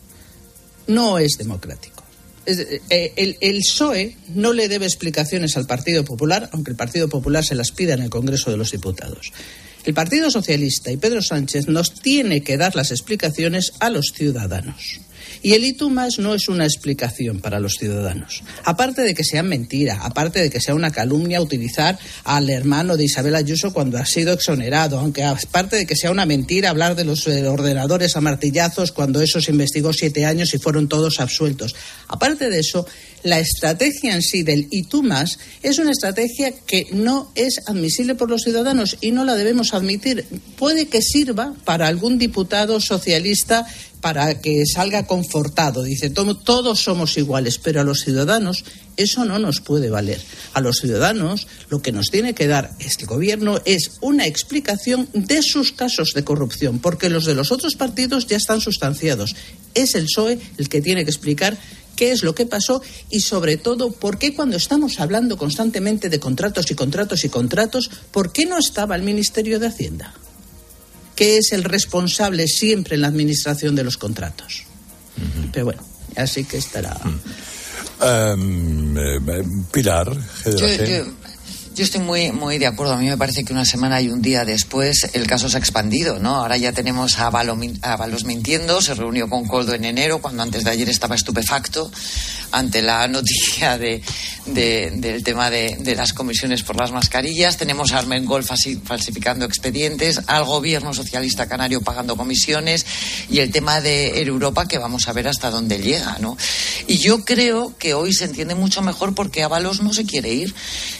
no es democrático. Eh, el, el, PSOE no le debe explicaciones al Partido Popular, aunque el Partido Popular se las pida en el Congreso de los Diputados. El Partido Socialista y Pedro Sánchez nos tiene que dar las explicaciones a los ciudadanos. Y el más no es una explicación para los ciudadanos. Aparte de que sea mentira, aparte de que sea una calumnia utilizar al hermano de Isabel Ayuso cuando ha sido exonerado, aunque aparte de que sea una mentira hablar de los eh, ordenadores a martillazos cuando eso se investigó siete años y fueron todos absueltos. Aparte de eso, la estrategia en sí del tú más es una estrategia que no es admisible por los ciudadanos y no la debemos admitir. Puede que sirva para algún diputado socialista para que salga confortado. Dice, todos somos iguales, pero a los ciudadanos eso no nos puede valer. A los ciudadanos lo que nos tiene que dar este gobierno es una explicación de sus casos de corrupción, porque los de los otros partidos ya están sustanciados. Es el PSOE el que tiene que explicar qué es lo que pasó y, sobre todo, por qué cuando estamos hablando constantemente de contratos y contratos y contratos, ¿por qué no estaba el Ministerio de Hacienda? Que es el responsable siempre en la administración de los contratos. Pero bueno, así que estará. Em, eh, Pilar, yo estoy muy, muy de acuerdo. A mí me parece que una semana y un día después el caso se ha expandido, ¿no? Ahora ya tenemos a, Balos mintiendo, se reunió con Coldo en enero, cuando antes de ayer estaba estupefacto ante la noticia de, del tema de, las comisiones por las mascarillas. Tenemos a Armengol falsificando expedientes, al gobierno socialista canario pagando comisiones y el tema de Europa que vamos a ver hasta dónde llega, ¿no? Y yo creo que hoy se entiende mucho mejor porque Ábalos no se quiere ir.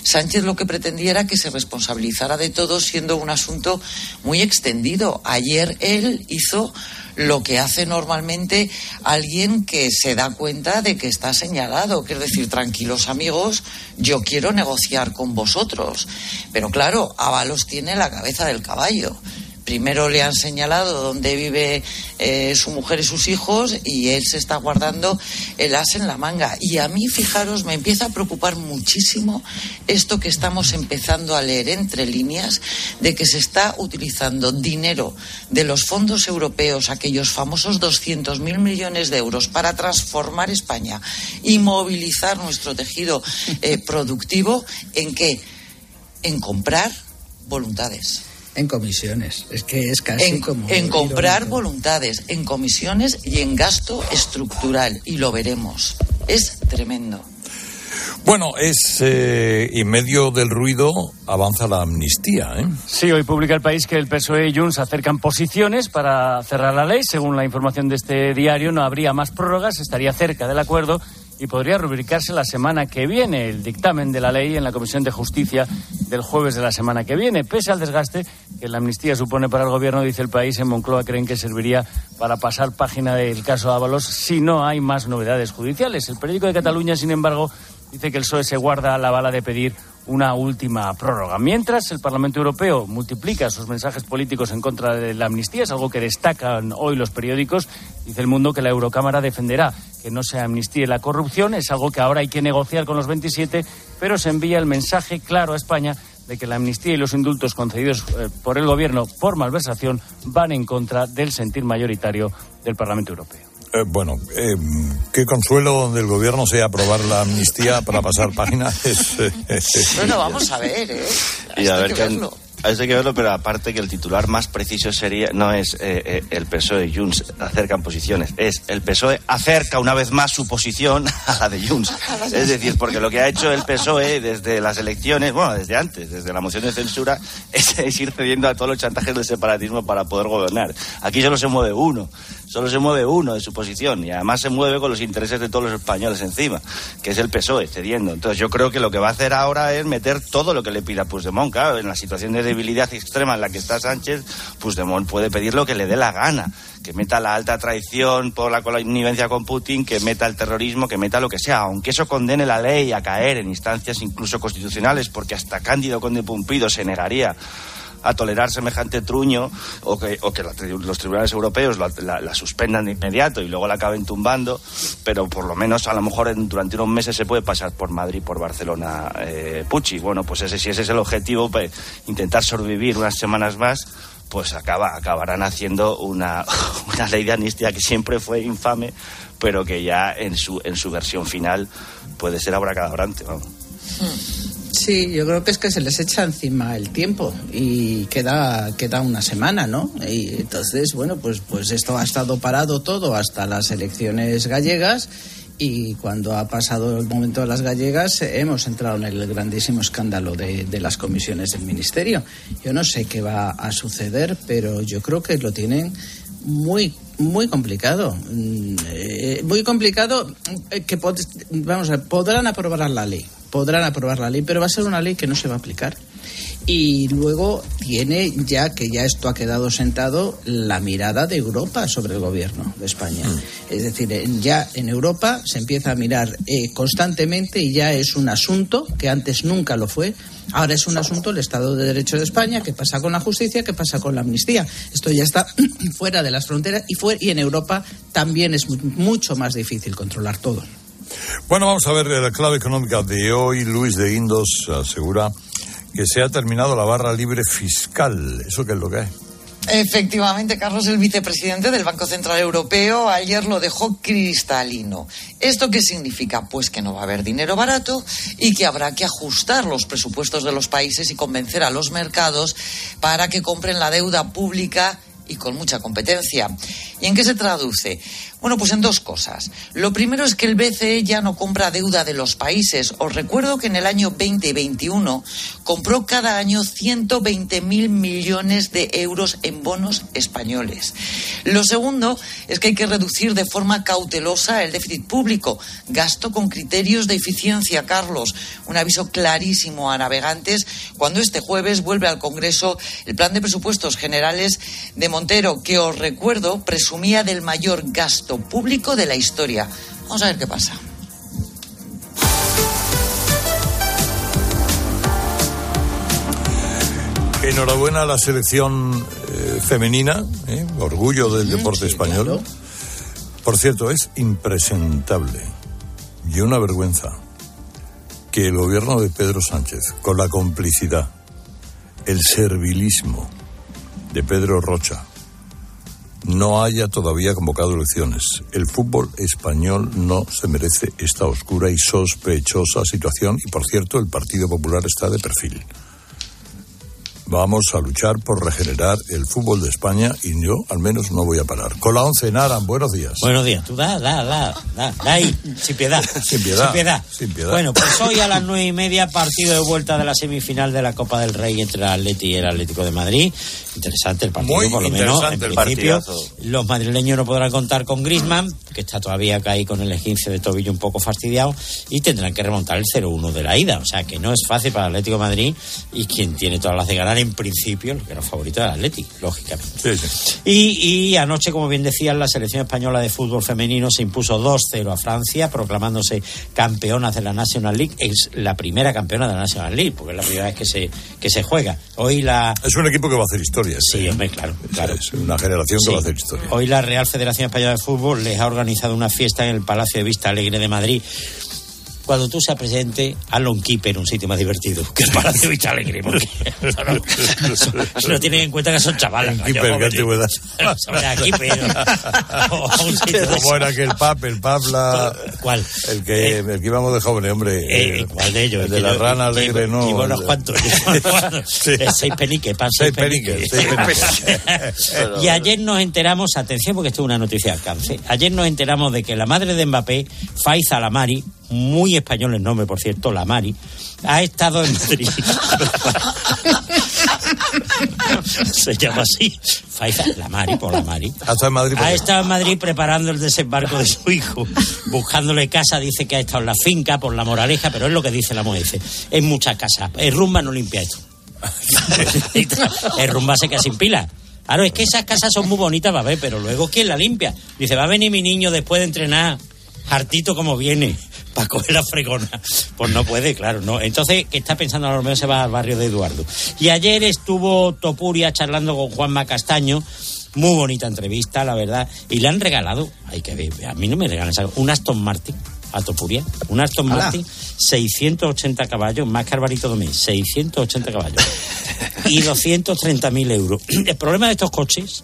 Sánchez lo que pretendiera que se responsabilizara de todo siendo un asunto muy extendido. Ayer él hizo lo que hace normalmente alguien que se da cuenta de que está señalado, que es decir, tranquilos amigos, yo quiero negociar con vosotros. Pero claro, Ábalos tiene la cabeza del caballo primero le han señalado dónde vive eh, su mujer y sus hijos y él se está guardando el as en la manga. Y a mí, fijaros, me empieza a preocupar muchísimo esto que estamos empezando a leer entre líneas de que se está utilizando dinero de los fondos europeos, aquellos famosos 200.000 millones de euros, para transformar España y movilizar nuestro tejido eh, productivo en qué? En comprar voluntades. En comisiones. Es que es casi en, como. En comprar voluntades, en comisiones y en gasto estructural. Y lo veremos. Es tremendo. Bueno, es eh, en medio del ruido avanza la amnistía. ¿eh? Sí, hoy publica el país que el PSOE y Junts acercan posiciones para cerrar la ley. Según la información de este diario, no habría más prórrogas, estaría cerca del acuerdo y podría rubricarse la semana que viene el dictamen de la ley en la Comisión de Justicia del jueves de la semana que viene. Pese al desgaste que la amnistía supone para el Gobierno, dice el país, en Moncloa creen que serviría para pasar página del caso Ábalos si no hay más novedades judiciales. El periódico de Cataluña, sin embargo, dice que el PSOE se guarda la bala de pedir una última prórroga. Mientras el Parlamento Europeo multiplica sus mensajes políticos en contra de la amnistía, es algo que destacan hoy los periódicos, dice el mundo que la Eurocámara defenderá que no se amnistíe la corrupción, es algo que ahora hay que negociar con los 27, pero se envía el mensaje claro a España de que la amnistía y los indultos concedidos eh, por el Gobierno por malversación van en contra del sentir mayoritario del Parlamento Europeo. Eh, bueno, eh, qué consuelo del gobierno sea aprobar la amnistía para pasar páginas. bueno, vamos a ver, ¿eh? Y a ver qué, hay que verlo, pero aparte que el titular más preciso sería, no es eh, eh, el PSOE y Junts acercan posiciones, es el PSOE acerca una vez más su posición a la de Junts. Es decir, porque lo que ha hecho el PSOE desde las elecciones, bueno, desde antes, desde la moción de censura, es, ir cediendo a todos los chantajes del separatismo para poder gobernar. Aquí solo se mueve uno, solo se mueve uno de su posición y además se mueve con los intereses de todos los españoles encima, que es el PSOE cediendo. Entonces yo creo que lo que va a hacer ahora es meter todo lo que le pida Puigdemont, claro, en la situación de debilidad extrema en la que está Sánchez, Puigdemont puede pedir lo que le dé la gana. Que meta la alta traición por la connivencia con Putin, que meta el terrorismo, que meta lo que sea, aunque eso condene la ley a caer en instancias incluso constitucionales, porque hasta Cándido Conde Pumpido se negaría a tolerar semejante truño o que, o que los tribunales europeos la, suspendan de inmediato y luego la acaben tumbando, pero por lo menos a lo mejor durante unos meses se puede pasar por Madrid, por Barcelona, eh, Pucci. Bueno, pues ese, si ese es el objetivo, pues, intentar sobrevivir unas semanas más pues acaba, acabarán haciendo una, una ley de amnistía que siempre fue infame, pero que ya en su, en su versión final puede ser abracadabrante. Vamos. Hmm. Sí, yo creo que es que se les echa encima el tiempo y queda, queda una semana, ¿no? Y entonces, bueno, pues, pues esto ha estado parado todo hasta las elecciones gallegas y cuando ha pasado el momento de las gallegas hemos entrado en el grandísimo escándalo de, de, las comisiones del ministerio. Yo no sé qué va a suceder, pero yo creo que lo tienen muy muy complicado mm, eh, muy complicado eh, que vamos a podrán aprobar la ley podrán aprobar la ley pero va a ser una ley que no se va a aplicar y luego tiene ya que ya esto ha quedado sentado la mirada de Europa sobre el gobierno de España. Mm. Es decir, ya en Europa se empieza a mirar eh, constantemente y ya es un asunto que antes nunca lo fue. Ahora es un asunto el Estado de Derecho de España, qué pasa con la justicia, qué pasa con la amnistía. Esto ya está fuera de las fronteras y, fue, y en Europa también es mucho más difícil controlar todo. Bueno, vamos a ver la clave económica de hoy. Luis de Indos asegura que se ha terminado la barra libre fiscal. ¿Eso qué es lo que es? Efectivamente, Carlos, el vicepresidente del Banco Central Europeo, ayer lo dejó cristalino. ¿Esto qué significa? Pues que no va a haber dinero barato y que habrá que ajustar los presupuestos de los países y convencer a los mercados para que compren la deuda pública y con mucha competencia. ¿Y en qué se traduce? Bueno, pues en dos cosas. Lo primero es que el BCE ya no compra deuda de los países. Os recuerdo que en el año 2021 compró cada año 120.000 millones de euros en bonos españoles. Lo segundo es que hay que reducir de forma cautelosa el déficit público. Gasto con criterios de eficiencia, Carlos. Un aviso clarísimo a navegantes cuando este jueves vuelve al Congreso el plan de presupuestos generales de Montero, que os recuerdo presumía del mayor gasto público de la historia. Vamos a ver qué pasa. Enhorabuena a la selección eh, femenina, eh, orgullo del deporte español. Por cierto, es impresentable y una vergüenza que el gobierno de Pedro Sánchez, con la complicidad, el servilismo de Pedro Rocha, no haya todavía convocado elecciones. El fútbol español no se merece esta oscura y sospechosa situación y, por cierto, el Partido Popular está de perfil. Vamos a luchar por regenerar el fútbol de España y yo al menos no voy a parar. Con la once Naran, buenos días. Buenos días. Tú da, da, da, da, da ahí, sin piedad. sin piedad. Sin piedad. Sin piedad. Bueno, pues hoy a las nueve y media partido de vuelta de la semifinal de la Copa del Rey entre el Atleti y el Atlético de Madrid. Interesante el partido, Muy por lo menos. En el principio, partidazo. los madrileños no podrán contar con Griezmann, que está todavía caí con el esguince de tobillo un poco fastidiado, y tendrán que remontar el 0-1 de la ida. O sea que no es fácil para el Atlético de Madrid y quien tiene todas las de ganar en principio, el que era favorito del Atlético, lógicamente. Sí, sí. Y, y anoche, como bien decían, la selección española de fútbol femenino se impuso 2-0 a Francia, proclamándose campeonas de la National League. Es la primera campeona de la National League, porque es la primera vez que se, que se juega. Hoy la. Es un equipo que va a hacer historia. Sí, hombre, claro. claro. Es una generación Sí. que va a hacer historia. Hoy la Real Federación Española de Fútbol les ha organizado una fiesta en el Palacio de Vista Alegre de Madrid. Cuando tú seas presidente, hazlo un keeper, un sitio más divertido que el Palacio Vista Alegre. Porque no, no, no tienen en cuenta que son chavales. ¿qué antigüedad? O sea, de ¿Cómo era aquel pap, el pap, la... ¿Cuál? El que, el que íbamos de jóvenes, hombre. Eh, ¿Cuál de ellos? El de la rana alegre, no. llevo unos cuantos. Eh, Seis peniques, pan, seis peniques. y ayer nos enteramos, atención porque esto es una noticia de alcance, ayer nos enteramos de que la madre de Mbappé, Faiza Lamari, muy español el nombre, por cierto, Lamari, ha estado en Madrid. Se llama así. Faiza Lamari, por Lamari. Hasta en Madrid. Ha estado en Madrid preparando el desembarco de su hijo, buscándole casa, dice que ha estado en la finca por la moraleja, pero es lo que dice la mujer. En muchas casas. El rumba no limpia esto. el rumba se queda sin pila. Claro, es que esas casas son muy bonitas para ver, pero luego ¿quién la limpia? Dice, va a venir mi niño después de entrenar, hartito como viene, para coger la fregona. Pues no puede, claro, no. Entonces, ¿qué está pensando? A lo mejor se va al barrio de Eduardo. Y ayer estuvo Topuria charlando con Juanma Castaño, muy bonita entrevista, la verdad, y le han regalado, hay que ver, a mí no me regalan, un Aston Martin a Topuria, un Aston. Martin, 680 caballos, más que Alvarito Domínguez, 680 caballos y 230.000 euros. El problema de estos coches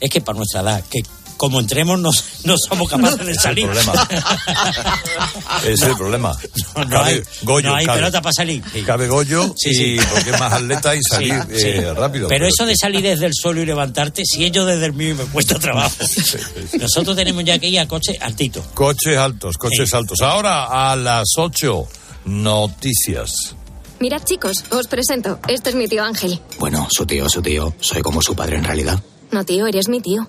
es que para nuestra edad, que como entremos no, no somos capaces de salir. Es el problema. No, no Cabe hay, Goyo, no hay cabe- pelota para salir. Sí. Cabe Goyo Sí, sí. y porque es más atleta y salir Sí, sí. eh, rápido. Pero eso de salir desde el suelo y levantarte, si ellos desde el mío me cuesta trabajo. Nosotros tenemos ya que ir a coche altito. Coches altos, coches altos. Ahora a las 8, noticias. Mirad, chicos, os presento. Este es mi tío Ángel. Bueno, su tío, su tío. Soy como su padre en realidad. No, tío, eres mi tío.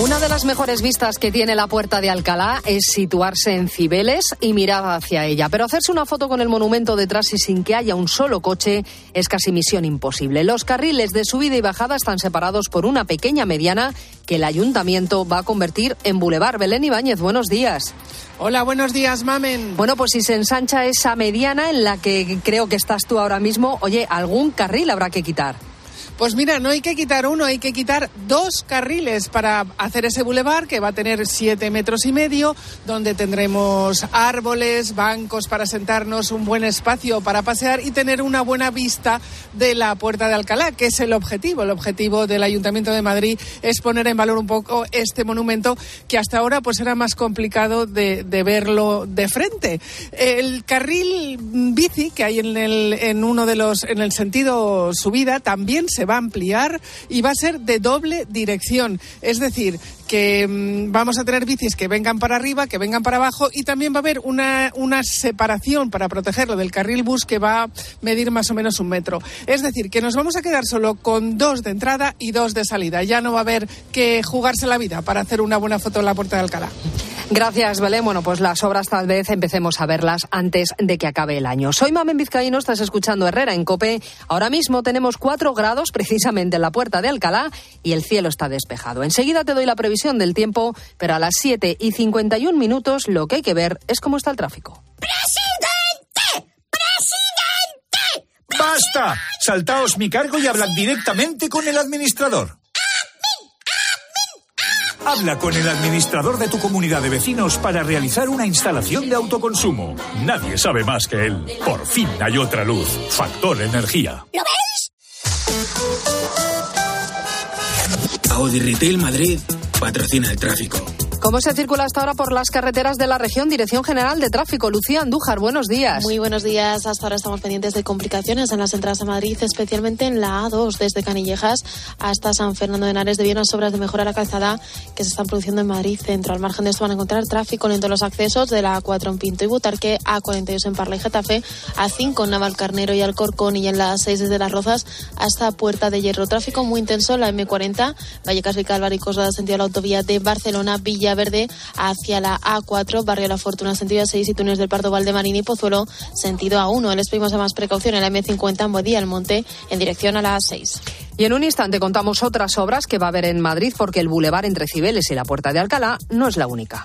Una de las mejores vistas que tiene la puerta de Alcalá es situarse en Cibeles y mirar hacia ella. Pero hacerse una foto con el monumento detrás y sin que haya un solo coche es casi misión imposible. Los carriles de subida y bajada están separados por una pequeña mediana que el ayuntamiento va a convertir en bulevar. Belén Ibáñez, buenos días. Hola, buenos días, Mamen. Bueno, pues si se ensancha esa mediana en la que creo que estás tú ahora mismo, oye, algún carril habrá que quitar. Pues mira, no hay que quitar uno, hay que quitar dos carriles para hacer ese bulevar que va a tener siete metros y medio, donde tendremos árboles, bancos para sentarnos, un buen espacio para pasear y tener una buena vista de la Puerta de Alcalá, que es el objetivo. El objetivo del Ayuntamiento de Madrid es poner en valor un poco este monumento que hasta ahora pues era más complicado de, verlo de frente. El carril bici que hay en, el, en uno de los, en el sentido subida, también se va a ampliar y va a ser de doble dirección. Es decir, que mm, vamos a tener bicis que vengan para arriba, que vengan para abajo y también va a haber una, una separación para protegerlo del carril bus que va a medir más o menos un metro. Es decir, que nos vamos a quedar solo con dos de entrada y dos de salida. Ya no va a haber que jugarse la vida para hacer una buena foto en la puerta de Alcalá. Gracias, Belén. Bueno, pues las obras tal vez empecemos a verlas antes de que acabe el año. Soy Mamen Vizcaíno, estás escuchando Herrera en Cope. Ahora mismo tenemos cuatro grados precisamente en la puerta de Alcalá y el cielo está despejado. Enseguida te doy la previsión del tiempo, pero a las 7 y 51 minutos lo que hay que ver es cómo está el tráfico. ¡Basta! Saltaos mi cargo y hablad directamente con el administrador. Habla con el administrador de tu comunidad de vecinos para realizar una instalación de autoconsumo. Nadie sabe más que él. Por fin hay otra luz. Factor Energía. ¿Lo veis? Audi Retail Madrid patrocina el tráfico. ¿Cómo se circula hasta ahora por las carreteras de la región? Dirección General de Tráfico. Lucía Andújar, buenos días. Muy buenos días. Hasta ahora estamos pendientes de complicaciones en las entradas a Madrid, especialmente en la A2, desde Canillejas hasta San Fernando de Henares, debido a unas obras de mejora a la calzada que se están produciendo en Madrid Centro. Al margen de esto van a encontrar tráfico lento en los accesos de la A4 en Pinto y Butarque, A42 en Parla y Getafe, A5 en Navalcarnero y Alcorcón y en la A6 desde Las Rozas hasta Puerta de Hierro. Tráfico muy intenso en la M40, Vallecas Vicálvaro y Coslada, sentido de la autovía de Barcelona, Villaverde hacia la A4, Barrio La Fortuna, sentido A6 y túneles del Pardo Valdemarín y Pozuelo, sentido A1. Les pedimos a más precaución en la M50 en Bodía, el Monte, en dirección a la A6. Y en un instante contamos otras obras que va a haber en Madrid porque el bulevar entre Cibeles y la Puerta de Alcalá no es la única.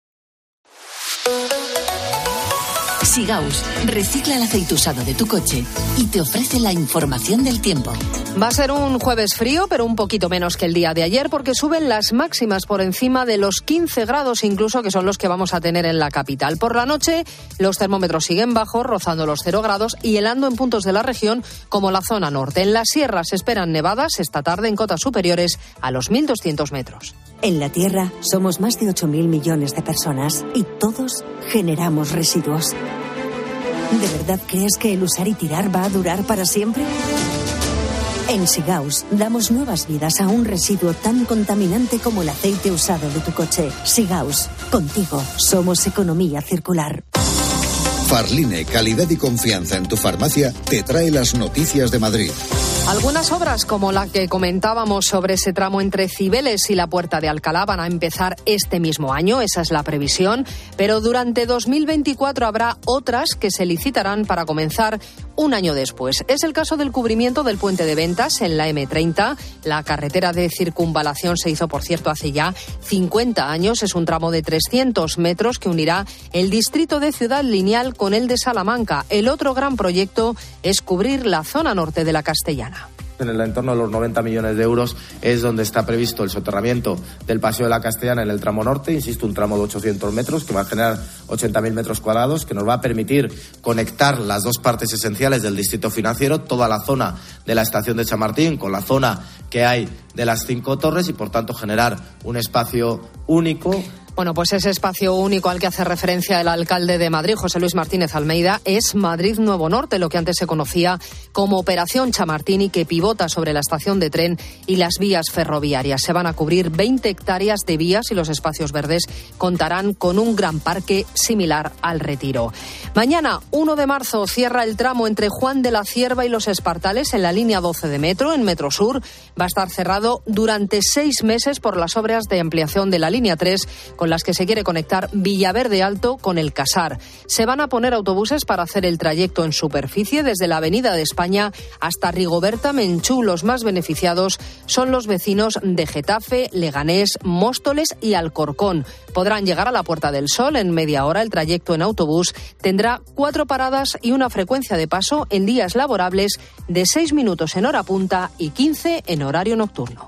Sigaus recicla el aceite usado de tu coche y te ofrece la información del tiempo. Va a ser un jueves frío, pero un poquito menos que el día de ayer, porque suben las máximas por encima de los 15 grados, incluso que son los que vamos a tener en la capital. Por la noche, los termómetros siguen bajos, rozando los 0 grados y helando en puntos de la región, como la zona norte. En las sierras se esperan nevadas esta tarde en cotas superiores a los 1.200 metros. En la Tierra somos más de 8.000 millones de personas y todos generamos residuos. ¿De verdad crees que el usar y tirar va a durar para siempre? En Sigaus damos nuevas vidas a un residuo tan contaminante como el aceite usado de tu coche. Sigaus, contigo somos economía circular. Farline, calidad y confianza en tu farmacia, te trae las noticias de Madrid. Algunas obras, como la que comentábamos sobre ese tramo entre Cibeles y la Puerta de Alcalá, van a empezar este mismo año, esa es la previsión, pero durante 2024 habrá otras que se licitarán para comenzar un año después. Es el caso del cubrimiento del puente de ventas en la M30. La carretera de circunvalación se hizo, por cierto, hace ya 50 años. Es un tramo de 300 metros que unirá el distrito de Ciudad Lineal con el de Salamanca. El otro gran proyecto es cubrir la zona norte de la Castellana en el entorno de los 90 millones de euros es donde está previsto el soterramiento del Paseo de la Castellana en el tramo norte, insisto, un tramo de 800 metros que va a generar 80.000 metros cuadrados, que nos va a permitir conectar las dos partes esenciales del distrito financiero, toda la zona de la estación de Chamartín con la zona que hay de las cinco torres y, por tanto, generar un espacio único bueno, pues ese espacio único al que hace referencia el alcalde de Madrid, José Luis Martínez Almeida, es Madrid Nuevo Norte, lo que antes se conocía como Operación Chamartini, que pivota sobre la estación de tren y las vías ferroviarias. Se van a cubrir 20 hectáreas de vías y los espacios verdes contarán con un gran parque similar al Retiro. Mañana, 1 de marzo, cierra el tramo entre Juan de la Cierva y los Espartales en la línea 12 de metro, en Metro Sur. Va a estar cerrado durante seis meses por las obras de ampliación de la línea 3 con las que se quiere conectar Villaverde Alto con el Casar. Se van a poner autobuses para hacer el trayecto en superficie desde la Avenida de España hasta Rigoberta Menchú. Los más beneficiados son los vecinos de Getafe, Leganés, Móstoles y Alcorcón. Podrán llegar a la Puerta del Sol en media hora. El trayecto en autobús tendrá cuatro paradas y una frecuencia de paso en días laborables de seis minutos en hora punta y 15 en horario nocturno.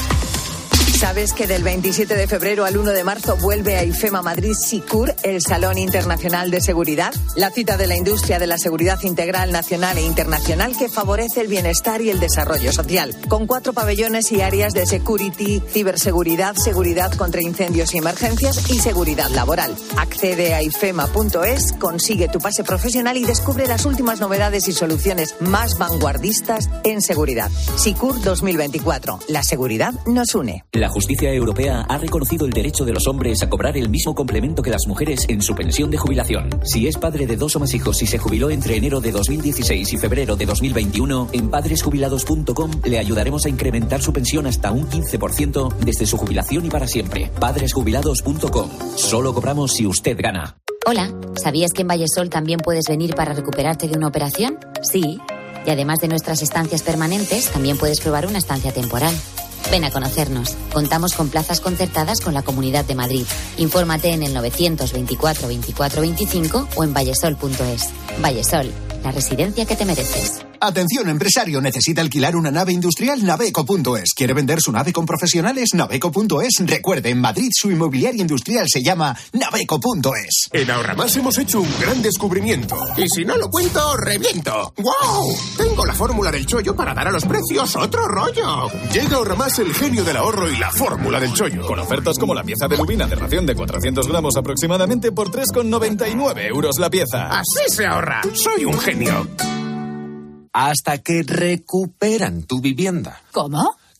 ¿Sabes que del 27 de febrero al 1 de marzo vuelve a IFEMA Madrid SICUR, el Salón Internacional de Seguridad? La cita de la industria de la seguridad integral nacional e internacional que favorece el bienestar y el desarrollo social. Con cuatro pabellones y áreas de security, ciberseguridad, seguridad contra incendios y emergencias y seguridad laboral. Accede a ifema.es, consigue tu pase profesional y descubre las últimas novedades y soluciones más vanguardistas en seguridad. SICUR 2024. La seguridad nos une. Justicia europea ha reconocido el derecho de los hombres a cobrar el mismo complemento que las mujeres en su pensión de jubilación. Si es padre de dos o más hijos y se jubiló entre enero de 2016 y febrero de 2021, en padresjubilados.com le ayudaremos a incrementar su pensión hasta un 15% desde su jubilación y para siempre. Padresjubilados.com. Solo cobramos si usted gana. Hola, ¿sabías que en Vallesol también puedes venir para recuperarte de una operación? Sí. Y además de nuestras estancias permanentes, también puedes probar una estancia temporal. Ven a conocernos. Contamos con plazas concertadas con la Comunidad de Madrid. Infórmate en el 924 24 25 o en vallesol.es. Vallesol, la residencia que te mereces. Atención, empresario, necesita alquilar una nave industrial naveco.es. ¿Quiere vender su nave con profesionales? Naveco.es. Recuerde, en Madrid su inmobiliaria industrial se llama naveco.es. En Ahorramás hemos hecho un gran descubrimiento. Y si no lo cuento, reviento. ¡Wow! Tengo la fórmula del chollo para dar a los precios otro rollo. Llega Ahorramás el genio del ahorro y la fórmula del chollo. Con ofertas como la pieza de lubina de ración de 400 gramos aproximadamente por 3,99 euros la pieza. Así se ahorra. Soy un genio hasta que recuperan tu vivienda. ¿Cómo?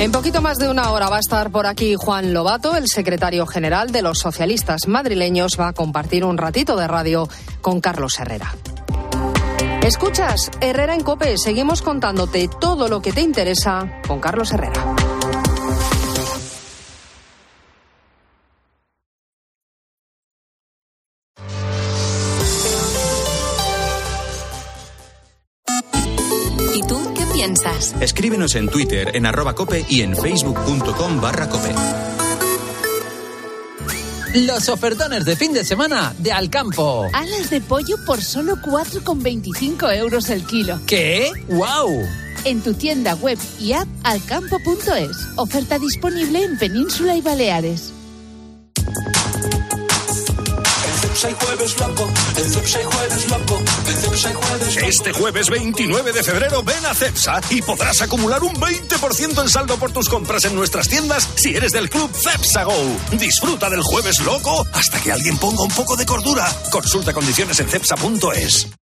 en poquito más de una hora va a estar por aquí Juan Lobato, el secretario general de los socialistas madrileños, va a compartir un ratito de radio con Carlos Herrera. Escuchas Herrera en Cope. Seguimos contándote todo lo que te interesa con Carlos Herrera. Escríbenos en Twitter, en arroba cope y en facebook.com barra cope. Los ofertones de fin de semana de Alcampo. Alas de pollo por solo 4,25 euros el kilo. ¿Qué? ¡Wow! En tu tienda web y app alcampo.es. Oferta disponible en Península y Baleares. Este jueves 29 de febrero ven a Cepsa y podrás acumular un 20% en saldo por tus compras en nuestras tiendas si eres del club Cepsa Go. Disfruta del jueves loco hasta que alguien ponga un poco de cordura. Consulta condiciones en cepsa.es.